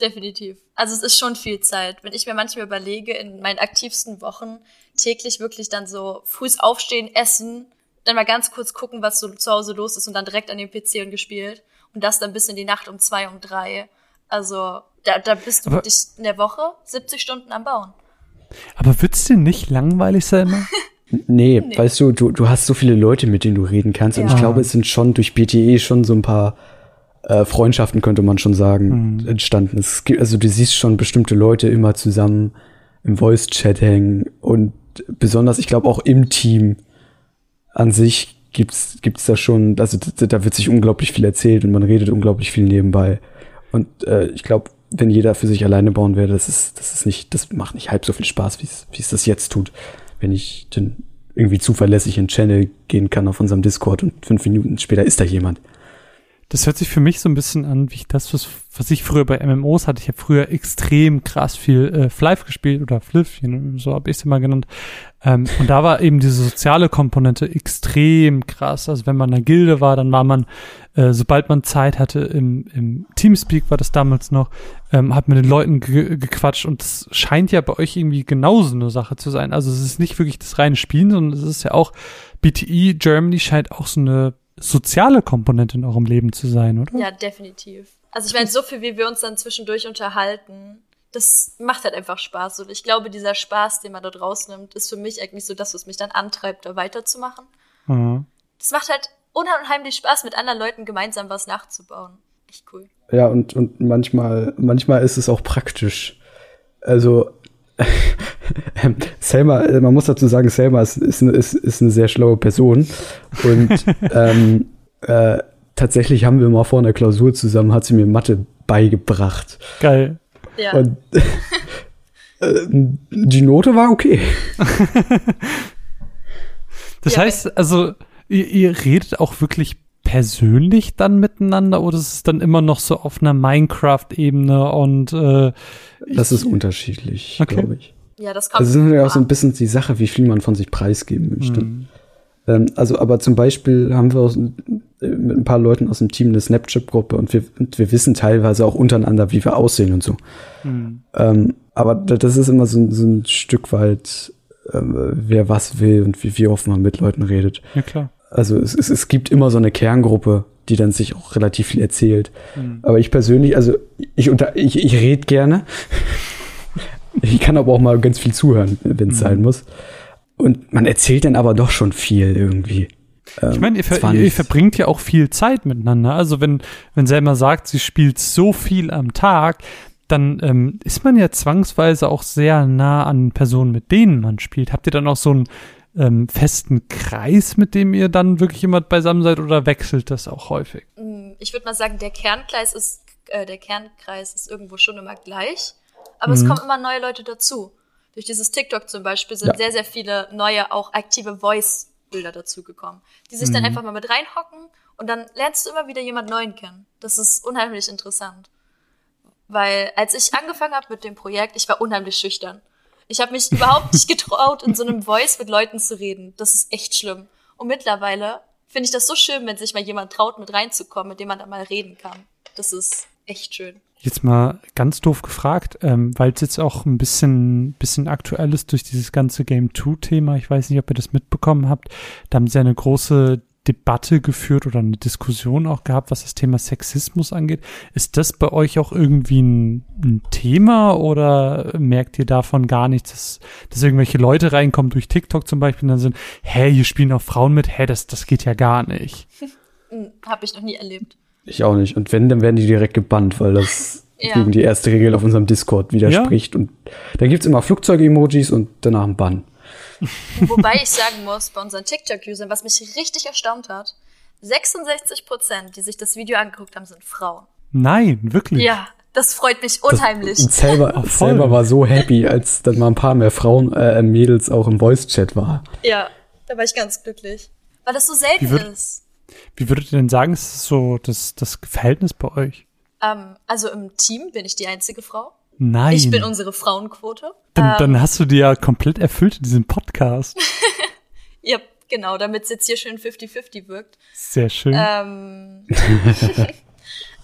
definitiv. Also es ist schon viel Zeit. Wenn ich mir manchmal überlege, in meinen aktivsten Wochen täglich wirklich dann so frühs aufstehen, essen, dann mal ganz kurz gucken, was so zu Hause los ist und dann direkt an den PC und gespielt. Und das dann bis in die Nacht um zwei, um drei. Also da, da bist du Aber wirklich in der Woche 70 Stunden am Bauen. Aber wird's dir nicht langweilig, Selma? nee, nee, weißt du, du, du hast so viele Leute, mit denen du reden kannst. Ja. Und ich glaube, es sind schon durch BTE schon so ein paar äh, Freundschaften, könnte man schon sagen, mhm. entstanden. Es gibt, also du siehst schon bestimmte Leute immer zusammen im Voice-Chat hängen. Und besonders, ich glaube, auch im Team an sich gibt's gibt's da schon, also da wird sich unglaublich viel erzählt und man redet unglaublich viel nebenbei. Und äh, ich glaube, wenn jeder für sich alleine bauen würde, das ist, das ist nicht, das macht nicht halb so viel Spaß, wie es, wie es das jetzt tut. Wenn ich dann irgendwie zuverlässig in Channel gehen kann auf unserem Discord und fünf Minuten später ist da jemand. Das hört sich für mich so ein bisschen an, wie ich das, was, was ich früher bei MMOs hatte. Ich habe früher extrem krass viel äh, Flive gespielt oder Fliffchen, so habe ich es immer genannt. Ähm, und da war eben diese soziale Komponente extrem krass. Also wenn man in einer Gilde war, dann war man, äh, sobald man Zeit hatte, im, im Teamspeak war das damals noch, ähm, hat mit den Leuten ge gequatscht und das scheint ja bei euch irgendwie genauso eine Sache zu sein. Also es ist nicht wirklich das reine Spielen, sondern es ist ja auch, BTE Germany scheint auch so eine soziale Komponente in eurem Leben zu sein, oder? Ja, definitiv. Also ich meine, so viel, wie wir uns dann zwischendurch unterhalten, das macht halt einfach Spaß. Und ich glaube, dieser Spaß, den man dort rausnimmt, ist für mich eigentlich so das, was mich dann antreibt, da weiterzumachen. Mhm. Das macht halt unheimlich Spaß, mit anderen Leuten gemeinsam was nachzubauen. Echt cool. Ja, und, und manchmal, manchmal ist es auch praktisch. Also, Selma, äh, man muss dazu sagen, Selma ist, ist, eine, ist, ist eine sehr schlaue Person. Und ähm, äh, tatsächlich haben wir mal vor einer Klausur zusammen, hat sie mir Mathe beigebracht. Geil. Ja. Und äh, die Note war okay. das ja, heißt, also, ihr, ihr redet auch wirklich persönlich dann miteinander oder ist es dann immer noch so auf einer Minecraft-Ebene und äh, Das ist unterschiedlich, okay. glaube ich. Ja, das kommt. Also es ist natürlich auch so ein bisschen die Sache, wie viel man von sich preisgeben möchte. Mhm. Ähm, also, aber zum Beispiel haben wir aus, äh, mit ein paar Leuten aus dem Team eine Snapchat-Gruppe und wir, und wir wissen teilweise auch untereinander, wie wir aussehen und so. Mhm. Ähm, aber das ist immer so, so ein Stück weit, äh, wer was will und wie, wie oft man mit Leuten redet. Ja, klar. Also es, es, es gibt immer so eine Kerngruppe, die dann sich auch relativ viel erzählt. Mhm. Aber ich persönlich, also ich, unter, ich, ich rede gerne. ich kann aber auch mal ganz viel zuhören, wenn es mhm. sein muss. Und man erzählt dann aber doch schon viel irgendwie. Ich meine, ihr, ver ihr, verbringt ja auch viel Zeit miteinander. Also wenn, wenn Selma sagt, sie spielt so viel am Tag, dann ähm, ist man ja zwangsweise auch sehr nah an Personen, mit denen man spielt. Habt ihr dann auch so ein ähm, festen Kreis, mit dem ihr dann wirklich immer beisammen seid oder wechselt das auch häufig? Mm, ich würde mal sagen, der Kernkreis ist, äh, der Kernkreis ist irgendwo schon immer gleich, aber mhm. es kommen immer neue Leute dazu. Durch dieses TikTok zum Beispiel sind ja. sehr, sehr viele neue, auch aktive Voice-Bilder dazugekommen, die sich mhm. dann einfach mal mit reinhocken und dann lernst du immer wieder jemand Neuen kennen. Das ist unheimlich interessant. Weil als ich angefangen habe mit dem Projekt, ich war unheimlich schüchtern. Ich habe mich überhaupt nicht getraut, in so einem Voice mit Leuten zu reden. Das ist echt schlimm. Und mittlerweile finde ich das so schön, wenn sich mal jemand traut, mit reinzukommen, mit dem man dann mal reden kann. Das ist echt schön. Jetzt mal ganz doof gefragt, ähm, weil es jetzt auch ein bisschen, bisschen aktuell ist durch dieses ganze Game 2-Thema. Ich weiß nicht, ob ihr das mitbekommen habt. Da haben sie eine große Debatte geführt oder eine Diskussion auch gehabt, was das Thema Sexismus angeht. Ist das bei euch auch irgendwie ein, ein Thema oder merkt ihr davon gar nichts, dass, dass irgendwelche Leute reinkommen durch TikTok zum Beispiel und dann sind, hä, hier spielen auch Frauen mit, hä, das, das geht ja gar nicht. Hm, hab ich noch nie erlebt. Ich auch nicht. Und wenn, dann werden die direkt gebannt, weil das ja. gegen die erste Regel auf unserem Discord widerspricht. Ja? Und da gibt's immer Flugzeug-Emojis und danach ein Bann. Wobei ich sagen muss, bei unseren TikTok-Usern, was mich richtig erstaunt hat, 66 Prozent, die sich das Video angeguckt haben, sind Frauen. Nein, wirklich? Ja, das freut mich unheimlich. Das, und selber, Ach, selber war so happy, als dann mal ein paar mehr Frauen, äh, Mädels auch im Voice-Chat war. Ja, da war ich ganz glücklich. Weil das so selten würd, ist. Wie würdet ihr denn sagen, ist so das, das Verhältnis bei euch? Ähm, also im Team bin ich die einzige Frau. Nein. Ich bin unsere Frauenquote. Dann, ähm, dann hast du die ja komplett erfüllt in diesem Podcast. ja, genau, damit es jetzt hier schön 50-50 wirkt. Sehr schön. Ähm,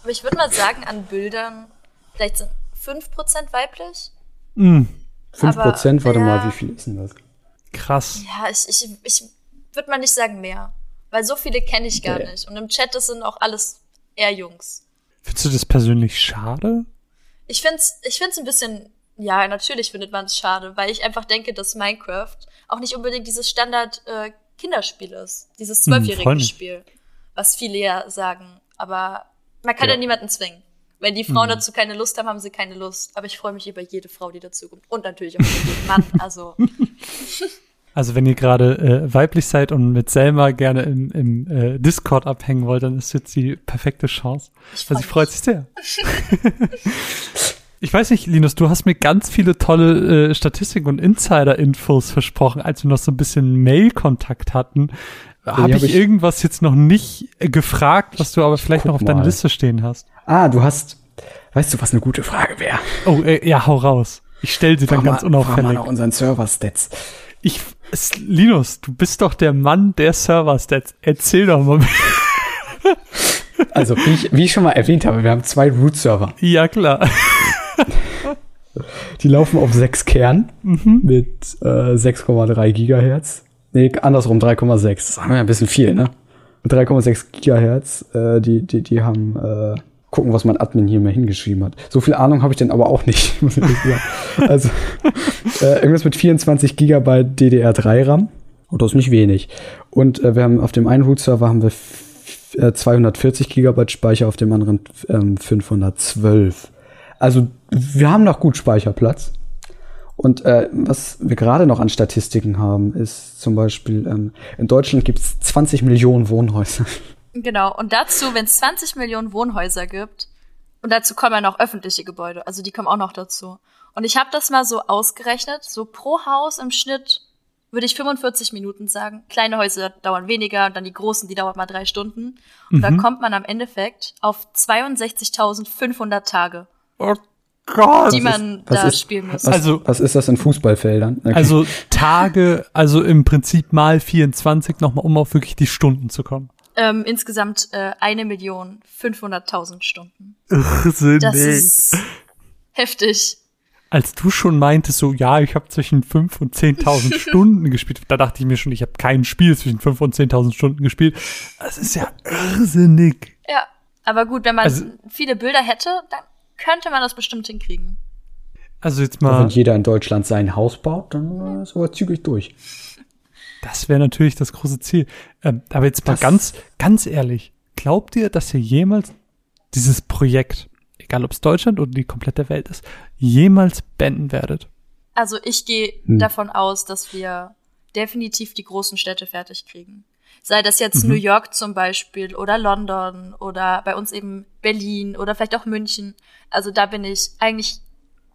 aber ich würde mal sagen, an Bildern, vielleicht sind 5% weiblich. Mm. 5%, aber, warte ja, mal, wie viel ist denn das? Krass. Ja, ich, ich, ich würde mal nicht sagen mehr. Weil so viele kenne ich gar okay. nicht. Und im Chat, das sind auch alles eher Jungs. Findest du das persönlich schade? Ich find's, ich find's ein bisschen, ja, natürlich findet man es schade, weil ich einfach denke, dass Minecraft auch nicht unbedingt dieses Standard äh, Kinderspiel ist, dieses hm, zwölfjährige hm, Spiel, was viele ja sagen. Aber man kann ja, ja niemanden zwingen. Wenn die Frauen mhm. dazu keine Lust haben, haben sie keine Lust. Aber ich freue mich über jede Frau, die dazu kommt. Und natürlich auch über jeden Mann. Also. Also wenn ihr gerade äh, weiblich seid und mit Selma gerne im, im äh, Discord abhängen wollt, dann ist jetzt die perfekte Chance. Ich also sie freut sich sehr. Ich weiß nicht, Linus, du hast mir ganz viele tolle äh, Statistiken und Insider-Infos versprochen, als wir noch so ein bisschen Mail-Kontakt hatten. Habe ich, hab ich, irgendwas jetzt noch nicht äh, gefragt, was du aber vielleicht noch auf deiner Liste stehen hast? Ah, du hast, weißt du, was eine gute Frage wäre? Oh, äh, ja, hau raus. Ich stell sie dann ganz unauffällig. Mal nach unseren Server-Stats. Ich, Linus, du bist doch der Mann der Server-Stats. Erzähl doch mal. also, wie ich, wie ich schon mal erwähnt habe, wir haben zwei Root-Server. Ja, klar. Die laufen auf sechs Kern mhm. mit äh, 6,3 Gigahertz. Nee, andersrum 3,6. Das haben wir ja ein bisschen viel, ne? 3,6 Gigahertz. Äh, die, die, die haben äh, gucken, was mein Admin hier mal hingeschrieben hat. So viel Ahnung habe ich denn aber auch nicht, muss ich sagen. also äh, irgendwas mit 24 Gigabyte DDR3 RAM. Und das ist nicht wenig. Und äh, wir haben auf dem einen Root-Server haben wir 240 äh, Gigabyte Speicher, auf dem anderen ähm, 512. Also wir haben noch gut Speicherplatz. Und äh, was wir gerade noch an Statistiken haben, ist zum Beispiel, ähm, in Deutschland gibt es 20 Millionen Wohnhäuser. Genau, und dazu, wenn es 20 Millionen Wohnhäuser gibt, und dazu kommen ja noch öffentliche Gebäude, also die kommen auch noch dazu. Und ich habe das mal so ausgerechnet, so pro Haus im Schnitt würde ich 45 Minuten sagen. Kleine Häuser dauern weniger, und dann die großen, die dauern mal drei Stunden. Und mhm. da kommt man am Endeffekt auf 62.500 Tage. Oh Gott. Die man ist, da ist, spielen muss. Was, also, was ist das in Fußballfeldern? Okay. Also Tage, also im Prinzip mal 24 nochmal, um auf wirklich die Stunden zu kommen. Ähm, insgesamt äh, eine Million 500.000 Stunden. Irrsinnig. Das ist heftig. Als du schon meintest, so, ja, ich habe zwischen 5 und 10.000 Stunden gespielt, da dachte ich mir schon, ich habe kein Spiel zwischen 5 und 10.000 Stunden gespielt. Das ist ja irrsinnig. Ja, aber gut, wenn man also, viele Bilder hätte, dann könnte man das bestimmt hinkriegen. Also jetzt mal. Wenn jeder in Deutschland sein Haus baut, dann ist aber zügig durch. Das wäre natürlich das große Ziel. Ähm, aber jetzt mal das ganz, ganz ehrlich. Glaubt ihr, dass ihr jemals dieses Projekt, egal ob es Deutschland oder die komplette Welt ist, jemals beenden werdet? Also ich gehe hm. davon aus, dass wir definitiv die großen Städte fertig kriegen. Sei das jetzt mhm. New York zum Beispiel oder London oder bei uns eben Berlin oder vielleicht auch München. Also da bin ich eigentlich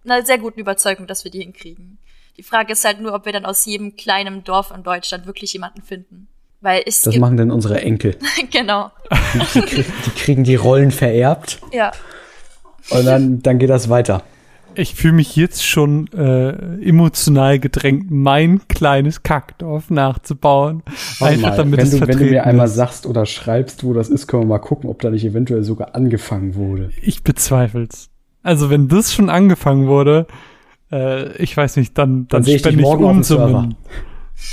einer sehr guten Überzeugung, dass wir die hinkriegen. Die Frage ist halt nur, ob wir dann aus jedem kleinen Dorf in Deutschland wirklich jemanden finden. Weil es das machen dann unsere Enkel. genau. Die, die, die, kriegen die Rollen vererbt. Ja. Und dann, dann geht das weiter. Ich fühle mich jetzt schon äh, emotional gedrängt, mein kleines Kackdorf nachzubauen. Warte einfach mal, damit wenn, es du, wenn du mir ist. einmal sagst oder schreibst, wo das ist, können wir mal gucken, ob da nicht eventuell sogar angefangen wurde. Ich bezweifel's. Also wenn das schon angefangen wurde, äh, ich weiß nicht, dann, dann, dann spende ich, ich Unsummen.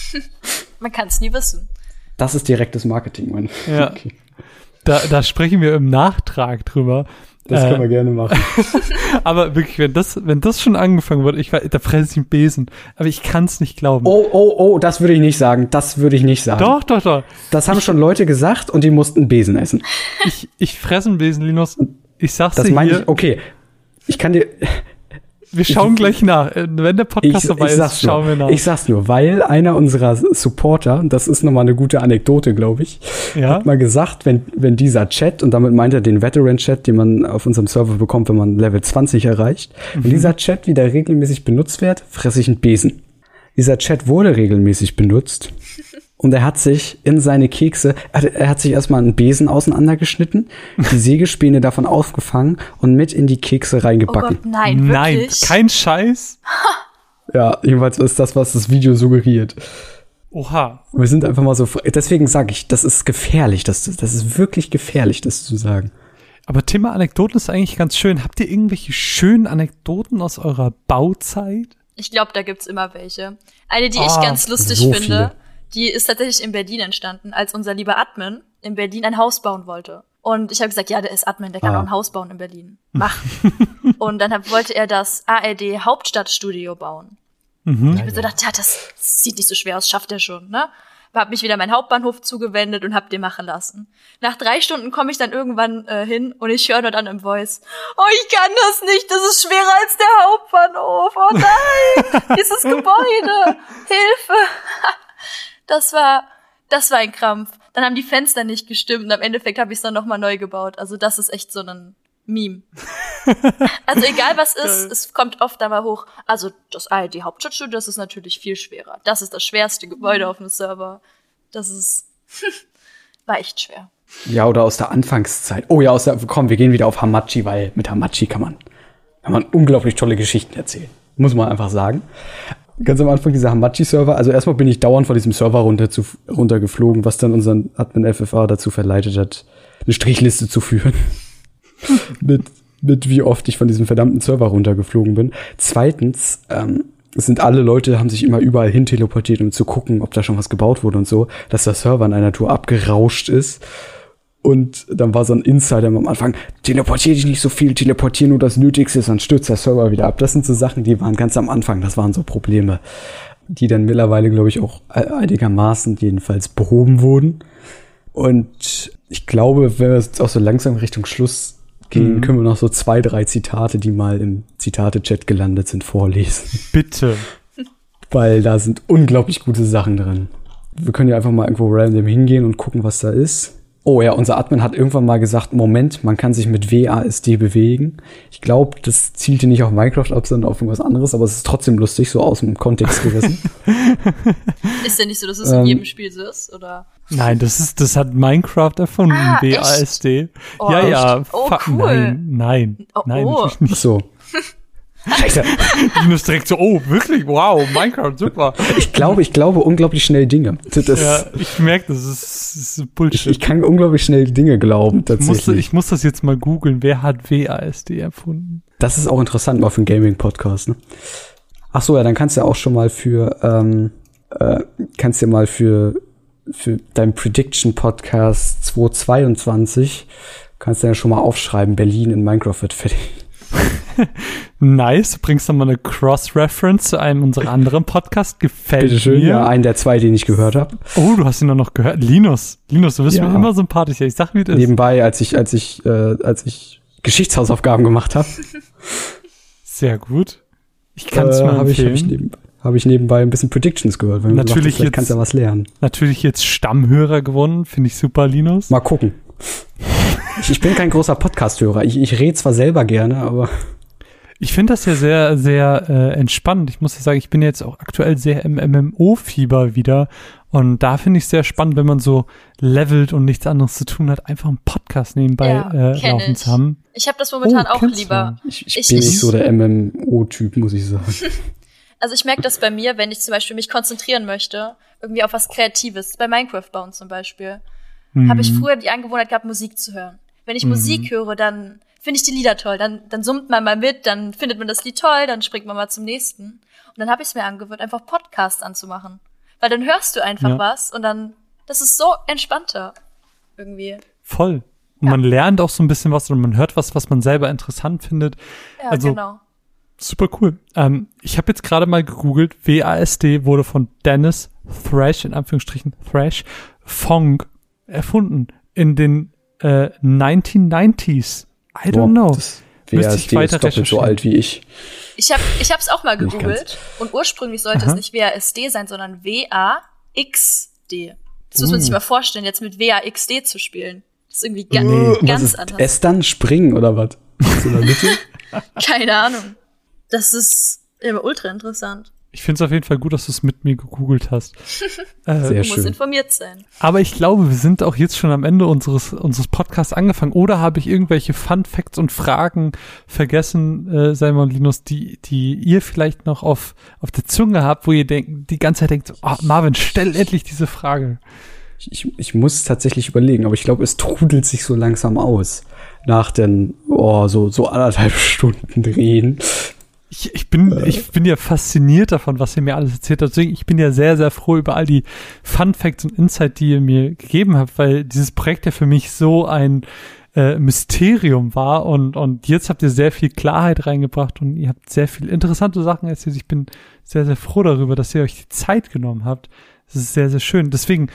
Man kann es nie wissen. Das ist direktes Marketing, Mann. Ja. Okay. Da, da sprechen wir im Nachtrag drüber. Das äh, können wir gerne machen. aber wirklich, wenn das, wenn das schon angefangen wird, ich da fresse ich einen Besen. Aber ich kann es nicht glauben. Oh, oh, oh, das würde ich nicht sagen. Das würde ich nicht sagen. Doch, doch, doch. Das haben ich, schon Leute gesagt und die mussten Besen essen. Ich, ich fresse einen Besen, Linus. Ich sag's das dir. Das meine ich, okay. Ich kann dir, wir schauen ich, gleich nach. Äh, wenn der Podcast vorbei ist, schauen nur, wir nach. Ich sag's nur, weil einer unserer Supporter, das ist nochmal eine gute Anekdote, glaube ich, ja? hat mal gesagt, wenn, wenn dieser Chat, und damit meint er den Veteran-Chat, den man auf unserem Server bekommt, wenn man Level 20 erreicht, mhm. wenn dieser Chat wieder regelmäßig benutzt wird, fresse ich einen Besen. Dieser Chat wurde regelmäßig benutzt und er hat sich in seine Kekse, er hat sich erstmal einen Besen auseinandergeschnitten, die Sägespäne davon aufgefangen und mit in die Kekse reingebacken. Oh Gott, nein, nein, kein Scheiß. ja, jedenfalls ist das, was das Video suggeriert. Oha. Wir sind einfach mal so, deswegen sage ich, das ist gefährlich, das, das ist wirklich gefährlich, das zu sagen. Aber Thema Anekdoten ist eigentlich ganz schön. Habt ihr irgendwelche schönen Anekdoten aus eurer Bauzeit? Ich glaube, da gibt's immer welche. Eine, die ah, ich ganz lustig so finde. Die ist tatsächlich in Berlin entstanden, als unser lieber Admin in Berlin ein Haus bauen wollte. Und ich habe gesagt, ja, der ist Admin, der kann ah. auch ein Haus bauen in Berlin. Mach. und dann hab, wollte er das ARD Hauptstadtstudio bauen. Mhm. Ich habe so gedacht, ja, das sieht nicht so schwer aus, schafft er schon, ne? Hab mich wieder mein Hauptbahnhof zugewendet und hab den machen lassen. Nach drei Stunden komme ich dann irgendwann äh, hin und ich höre nur dann im Voice, oh, ich kann das nicht, das ist schwerer als der Hauptbahnhof. Oh nein, dieses Gebäude, Hilfe. Das war, das war ein Krampf. Dann haben die Fenster nicht gestimmt und am Endeffekt habe ich es dann nochmal neu gebaut. Also das ist echt so ein Meme. also egal was ist, es kommt oft einmal hoch. Also das die Hauptstadtstudio, das ist natürlich viel schwerer. Das ist das schwerste Gebäude auf dem Server. Das ist war echt schwer. Ja, oder aus der Anfangszeit. Oh ja, aus der, komm, wir gehen wieder auf Hamachi, weil mit Hamachi kann man, kann man unglaublich tolle Geschichten erzählen. Muss man einfach sagen. Ganz am Anfang dieser Hamachi-Server, also erstmal bin ich dauernd von diesem Server runter zu, runtergeflogen, was dann unseren Admin FFA dazu verleitet hat, eine Strichliste zu führen. mit, mit wie oft ich von diesem verdammten Server runtergeflogen bin. Zweitens, ähm, sind alle Leute, haben sich immer überall hin teleportiert, um zu gucken, ob da schon was gebaut wurde und so, dass der Server in einer Tour abgerauscht ist. Und dann war so ein Insider am Anfang, teleportier dich nicht so viel, teleportier nur das Nötigste, sonst stürzt der Server wieder ab. Das sind so Sachen, die waren ganz am Anfang, das waren so Probleme, die dann mittlerweile, glaube ich, auch einigermaßen jedenfalls behoben wurden. Und ich glaube, wenn wir jetzt auch so langsam Richtung Schluss gehen, mhm. können wir noch so zwei, drei Zitate, die mal im Zitate-Chat gelandet sind, vorlesen. Bitte. Weil da sind unglaublich gute Sachen drin. Wir können ja einfach mal irgendwo random hingehen und gucken, was da ist. Oh ja, unser Admin hat irgendwann mal gesagt, Moment, man kann sich mit WASD bewegen. Ich glaube, das zielte nicht auf Minecraft ab, sondern auf irgendwas anderes, aber es ist trotzdem lustig, so aus dem Kontext gerissen. ist ja nicht so, dass es ähm, in jedem Spiel so ist, oder? Nein, das ist, das hat Minecraft erfunden, ah, WASD. Oh, ja, ja, oh, cool. nein, nein, oh, nein, oh. nicht. so. Scheiße. Linus direkt so, oh, wirklich, wow, Minecraft, super. Ich glaube, ich glaube unglaublich schnell Dinge. Das, ja, ich merke, das ist, das ist Bullshit. Ich, ich, kann unglaublich schnell Dinge glauben, tatsächlich. Ich muss, ich muss das jetzt mal googeln. Wer hat WASD erfunden? Das ist auch interessant, mal für einen Gaming-Podcast, ne? Ach so, ja, dann kannst du ja auch schon mal für, ähm, äh, kannst du ja mal für, für dein Prediction-Podcast 222 kannst du ja schon mal aufschreiben, Berlin in Minecraft wird fertig. nice. Du bringst nochmal eine Cross-Reference zu einem unserer anderen Podcasts. Gefällt Bitte schön, mir. Ja, einen der zwei, den ich gehört habe. Oh, du hast ihn doch noch gehört. Linus. Linus, du bist ja. mir immer sympathisch. Ich sag, wie das Nebenbei, als ich, als ich, äh, als ich Geschichtshausaufgaben gemacht habe. Sehr gut. Ich kann es äh, mal hab ich, hab ich, nebenbei, hab ich nebenbei ein bisschen Predictions gehört. Weil natürlich gesagt, jetzt, kannst du ja was lernen. Natürlich jetzt Stammhörer gewonnen. Finde ich super, Linus. Mal gucken. Ich bin kein großer Podcast-Hörer. Ich, ich rede zwar selber gerne, aber ich finde das ja sehr, sehr äh, entspannt. Ich muss ja sagen, ich bin jetzt auch aktuell sehr im MMO-Fieber wieder. Und da finde ich es sehr spannend, wenn man so levelt und nichts anderes zu tun hat, einfach einen Podcast nebenbei ja, äh, laufen ich. zu haben. Ich habe das momentan oh, auch lieber. Ich, ich, ich, bin nicht so der MMO-Typ, muss ich sagen. Also ich merke das bei mir, wenn ich zum Beispiel mich konzentrieren möchte, irgendwie auf was Kreatives, bei Minecraft bauen zum Beispiel, mhm. habe ich früher die Angewohnheit gehabt, Musik zu hören. Wenn ich mhm. Musik höre, dann finde ich die Lieder toll. Dann, dann summt man mal mit, dann findet man das Lied toll, dann springt man mal zum nächsten. Und dann habe ich es mir angewöhnt, einfach Podcasts anzumachen. Weil dann hörst du einfach ja. was und dann, das ist so entspannter. Irgendwie. Voll. Und ja. man lernt auch so ein bisschen was und man hört was, was man selber interessant findet. Ja, also, genau. Super cool. Ähm, ich habe jetzt gerade mal gegoogelt. WASD wurde von Dennis Thrash, in Anführungsstrichen Thrash, Fong erfunden in den äh, 1990s. I don't Boah, know. Das Müsste ich weiter ist doppelt so alt wie ich. Ich habe ich hab's auch mal gegoogelt und ursprünglich sollte Aha. es nicht WASD sein, sondern WAXD. Das muss man sich uh. mal vorstellen, jetzt mit WAXD zu spielen. Das ist irgendwie ga uh, ganz was ist anders. Es dann springen oder was? Keine Ahnung. Das ist immer ultra interessant. Ich finde es auf jeden Fall gut, dass du es mit mir gegoogelt hast. äh, Sehr schön. muss informiert sein. Aber ich glaube, wir sind auch jetzt schon am Ende unseres, unseres Podcasts angefangen. Oder habe ich irgendwelche Fun Facts und Fragen vergessen, äh, Simon Linus, die, die ihr vielleicht noch auf, auf der Zunge habt, wo ihr denkt, die ganze Zeit denkt, oh, Marvin, stell endlich diese Frage. Ich, ich muss tatsächlich überlegen, aber ich glaube, es trudelt sich so langsam aus. Nach den, oh, so, so anderthalb Stunden drehen ich, ich, bin, äh. ich bin ja fasziniert davon, was ihr mir alles erzählt habt. Deswegen, ich bin ja sehr, sehr froh über all die Fun Facts und Insight, die ihr mir gegeben habt, weil dieses Projekt ja für mich so ein äh, Mysterium war und, und jetzt habt ihr sehr viel Klarheit reingebracht und ihr habt sehr viel interessante Sachen erzählt. Ich bin sehr, sehr froh darüber, dass ihr euch die Zeit genommen habt. Das ist sehr, sehr schön. Deswegen.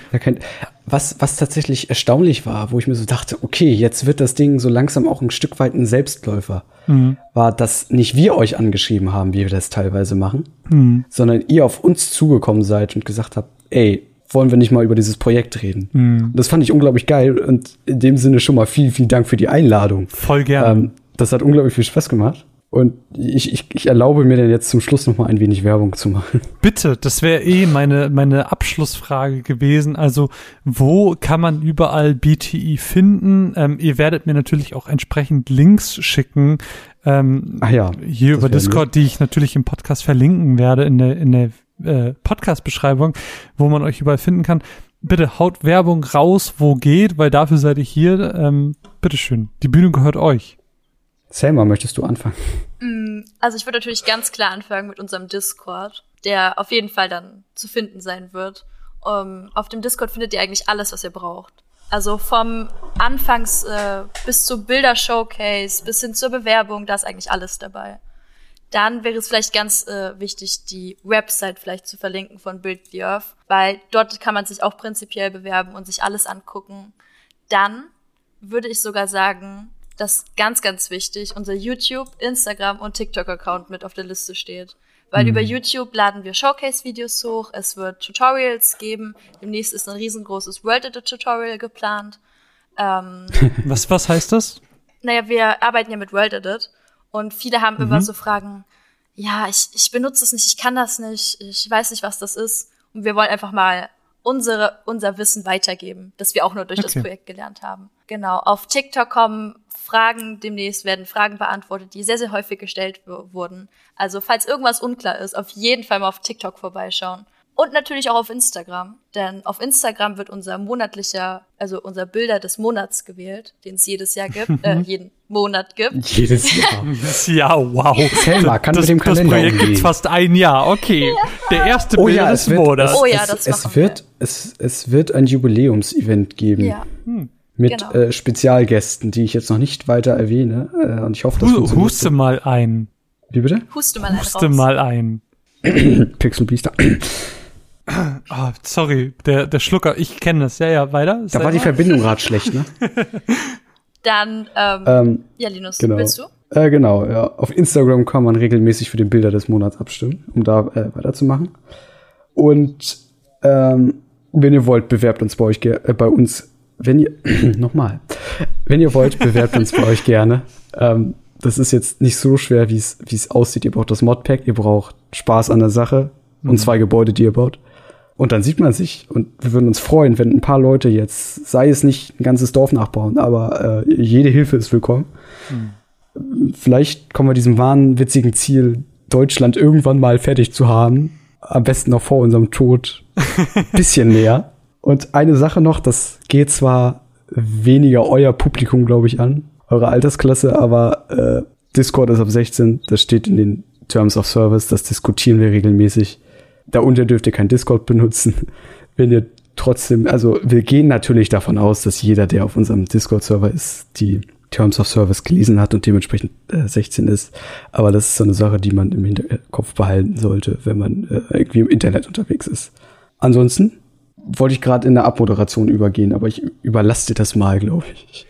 Was, was tatsächlich erstaunlich war, wo ich mir so dachte, okay, jetzt wird das Ding so langsam auch ein Stück weit ein Selbstläufer, mhm. war, dass nicht wir euch angeschrieben haben, wie wir das teilweise machen, mhm. sondern ihr auf uns zugekommen seid und gesagt habt, ey, wollen wir nicht mal über dieses Projekt reden. Mhm. Das fand ich unglaublich geil und in dem Sinne schon mal vielen, vielen Dank für die Einladung. Voll gerne. Ähm, das hat unglaublich viel Spaß gemacht. Und ich, ich, ich erlaube mir dann jetzt zum Schluss noch mal ein wenig Werbung zu machen. Bitte, das wäre eh meine, meine Abschlussfrage gewesen. Also, wo kann man überall BTI finden? Ähm, ihr werdet mir natürlich auch entsprechend Links schicken. Ähm, Ach ja. Hier über Discord, die ich natürlich im Podcast verlinken werde, in der, in der äh, Podcast-Beschreibung, wo man euch überall finden kann. Bitte haut Werbung raus, wo geht, weil dafür seid ihr hier. Ähm, bitteschön, die Bühne gehört euch. Selma, möchtest du anfangen? Mm, also ich würde natürlich ganz klar anfangen mit unserem Discord, der auf jeden Fall dann zu finden sein wird. Um, auf dem Discord findet ihr eigentlich alles, was ihr braucht. Also vom Anfangs äh, bis zu Bilder-Showcase, bis hin zur Bewerbung, da ist eigentlich alles dabei. Dann wäre es vielleicht ganz äh, wichtig, die Website vielleicht zu verlinken von Build the Earth, weil dort kann man sich auch prinzipiell bewerben und sich alles angucken. Dann würde ich sogar sagen, dass ganz, ganz wichtig unser YouTube, Instagram und TikTok-Account mit auf der Liste steht. Weil mhm. über YouTube laden wir Showcase-Videos hoch, es wird Tutorials geben, demnächst ist ein riesengroßes World-Edit-Tutorial geplant. Ähm, was, was heißt das? Naja, wir arbeiten ja mit World-Edit und viele haben mhm. immer so Fragen, ja, ich, ich benutze es nicht, ich kann das nicht, ich weiß nicht, was das ist. Und wir wollen einfach mal unsere, unser Wissen weitergeben, das wir auch nur durch okay. das Projekt gelernt haben. Genau. Auf TikTok kommen Fragen, demnächst werden Fragen beantwortet, die sehr, sehr häufig gestellt wurden. Also, falls irgendwas unklar ist, auf jeden Fall mal auf TikTok vorbeischauen. Und natürlich auch auf Instagram, denn auf Instagram wird unser monatlicher, also unser Bilder des Monats gewählt, den es jedes Jahr gibt, äh, jeden Monat gibt. Jedes Jahr. Jedes Jahr, wow. Selma, kann das, mit dem Kalender Das Projekt gibt fast ein Jahr, okay. Ja. Der erste oh, Bilder ja, des wird, Monats. Oh ja, es, das es wird, es, es wird ein Jubiläumsevent geben. Ja. Hm mit genau. äh, Spezialgästen, die ich jetzt noch nicht weiter erwähne. Äh, und ich hoffe, das Hu Huste mal ein. Wie bitte? Huste mal ein. Huste mal ein. Pixelbiester. oh, sorry, der, der Schlucker, ich kenne das. Ja, ja, weiter. Da war die Verbindung gerade schlecht, ne? Dann, ähm, ähm, ja, Linus, genau. willst du? Äh, genau, ja. Auf Instagram kann man regelmäßig für den Bilder des Monats abstimmen, um da äh, weiterzumachen. Und ähm, wenn ihr wollt, bewerbt uns bei euch äh, bei uns wenn ihr, nochmal, wenn ihr wollt, bewerbt uns bei euch gerne. Ähm, das ist jetzt nicht so schwer, wie es wie es aussieht. Ihr braucht das Modpack, ihr braucht Spaß an der Sache mhm. und zwei Gebäude, die ihr baut. Und dann sieht man sich. Und wir würden uns freuen, wenn ein paar Leute jetzt, sei es nicht ein ganzes Dorf nachbauen, aber äh, jede Hilfe ist willkommen. Mhm. Vielleicht kommen wir diesem wahnwitzigen Ziel, Deutschland irgendwann mal fertig zu haben. Am besten noch vor unserem Tod. bisschen näher. Und eine Sache noch, das geht zwar weniger euer Publikum, glaube ich, an, eure Altersklasse, aber äh, Discord ist ab 16, das steht in den Terms of Service, das diskutieren wir regelmäßig. Darunter dürft ihr kein Discord benutzen. Wenn ihr trotzdem, also wir gehen natürlich davon aus, dass jeder, der auf unserem Discord-Server ist, die Terms of Service gelesen hat und dementsprechend äh, 16 ist. Aber das ist so eine Sache, die man im Hinterkopf behalten sollte, wenn man äh, irgendwie im Internet unterwegs ist. Ansonsten wollte ich gerade in der Abmoderation übergehen, aber ich überlasse dir das mal, glaube ich.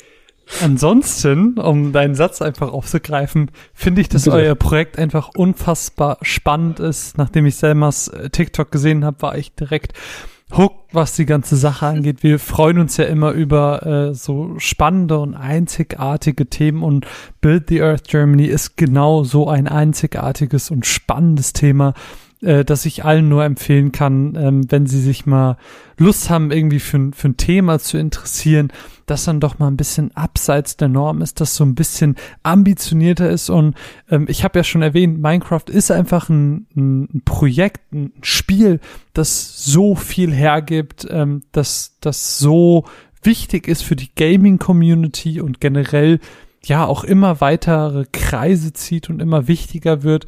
Ansonsten, um deinen Satz einfach aufzugreifen, finde ich, dass Bitte. euer Projekt einfach unfassbar spannend ist. Nachdem ich Selmas äh, TikTok gesehen habe, war ich direkt hooked, was die ganze Sache angeht. Wir freuen uns ja immer über äh, so spannende und einzigartige Themen und Build the Earth Germany ist genau so ein einzigartiges und spannendes Thema äh, das ich allen nur empfehlen kann, ähm, wenn sie sich mal Lust haben, irgendwie für, für ein Thema zu interessieren, das dann doch mal ein bisschen abseits der Norm ist, das so ein bisschen ambitionierter ist. Und ähm, ich habe ja schon erwähnt, Minecraft ist einfach ein, ein Projekt, ein Spiel, das so viel hergibt, ähm, dass das so wichtig ist für die Gaming-Community und generell ja auch immer weitere Kreise zieht und immer wichtiger wird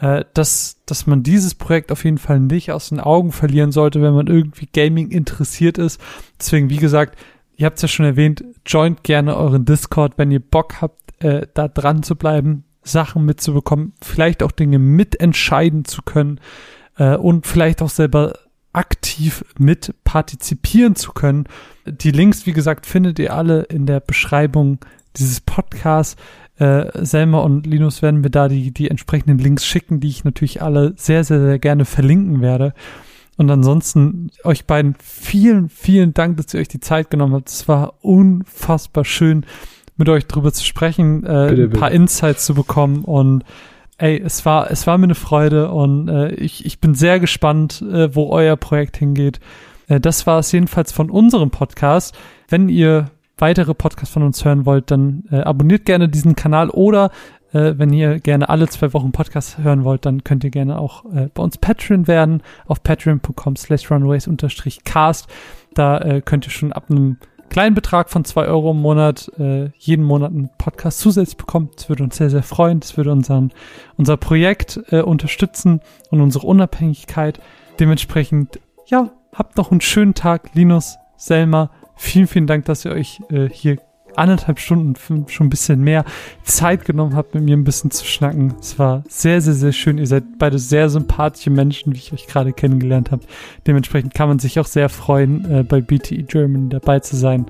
äh, dass, dass man dieses Projekt auf jeden Fall nicht aus den Augen verlieren sollte, wenn man irgendwie Gaming interessiert ist. Deswegen, wie gesagt, ihr habt es ja schon erwähnt, joint gerne euren Discord, wenn ihr Bock habt, äh, da dran zu bleiben, Sachen mitzubekommen, vielleicht auch Dinge mitentscheiden zu können äh, und vielleicht auch selber aktiv mit partizipieren zu können. Die Links, wie gesagt, findet ihr alle in der Beschreibung dieses Podcasts äh, Selma und Linus werden mir da die, die entsprechenden Links schicken, die ich natürlich alle sehr, sehr, sehr gerne verlinken werde. Und ansonsten euch beiden vielen, vielen Dank, dass ihr euch die Zeit genommen habt. Es war unfassbar schön, mit euch drüber zu sprechen, äh, bitte, ein paar bitte. Insights zu bekommen und ey, es war, es war mir eine Freude und äh, ich, ich bin sehr gespannt, äh, wo euer Projekt hingeht. Äh, das war es jedenfalls von unserem Podcast. Wenn ihr weitere Podcasts von uns hören wollt, dann äh, abonniert gerne diesen Kanal oder äh, wenn ihr gerne alle zwei Wochen Podcasts hören wollt, dann könnt ihr gerne auch äh, bei uns Patreon werden auf patreon.com slash runways-cast. Da äh, könnt ihr schon ab einem kleinen Betrag von zwei Euro im Monat äh, jeden Monat einen Podcast zusätzlich bekommen. Das würde uns sehr, sehr freuen. Das würde unseren, unser Projekt äh, unterstützen und unsere Unabhängigkeit. Dementsprechend, ja, habt noch einen schönen Tag, Linus, Selma. Vielen, vielen Dank, dass ihr euch äh, hier anderthalb Stunden, schon ein bisschen mehr Zeit genommen habt, mit mir ein bisschen zu schnacken. Es war sehr, sehr, sehr schön. Ihr seid beide sehr sympathische Menschen, wie ich euch gerade kennengelernt habe. Dementsprechend kann man sich auch sehr freuen, äh, bei BTE Germany dabei zu sein.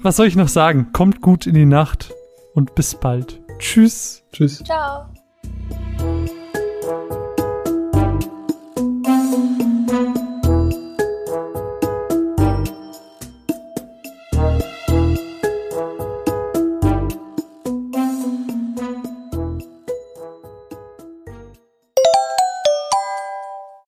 Was soll ich noch sagen? Kommt gut in die Nacht und bis bald. Tschüss. Tschüss. Ciao.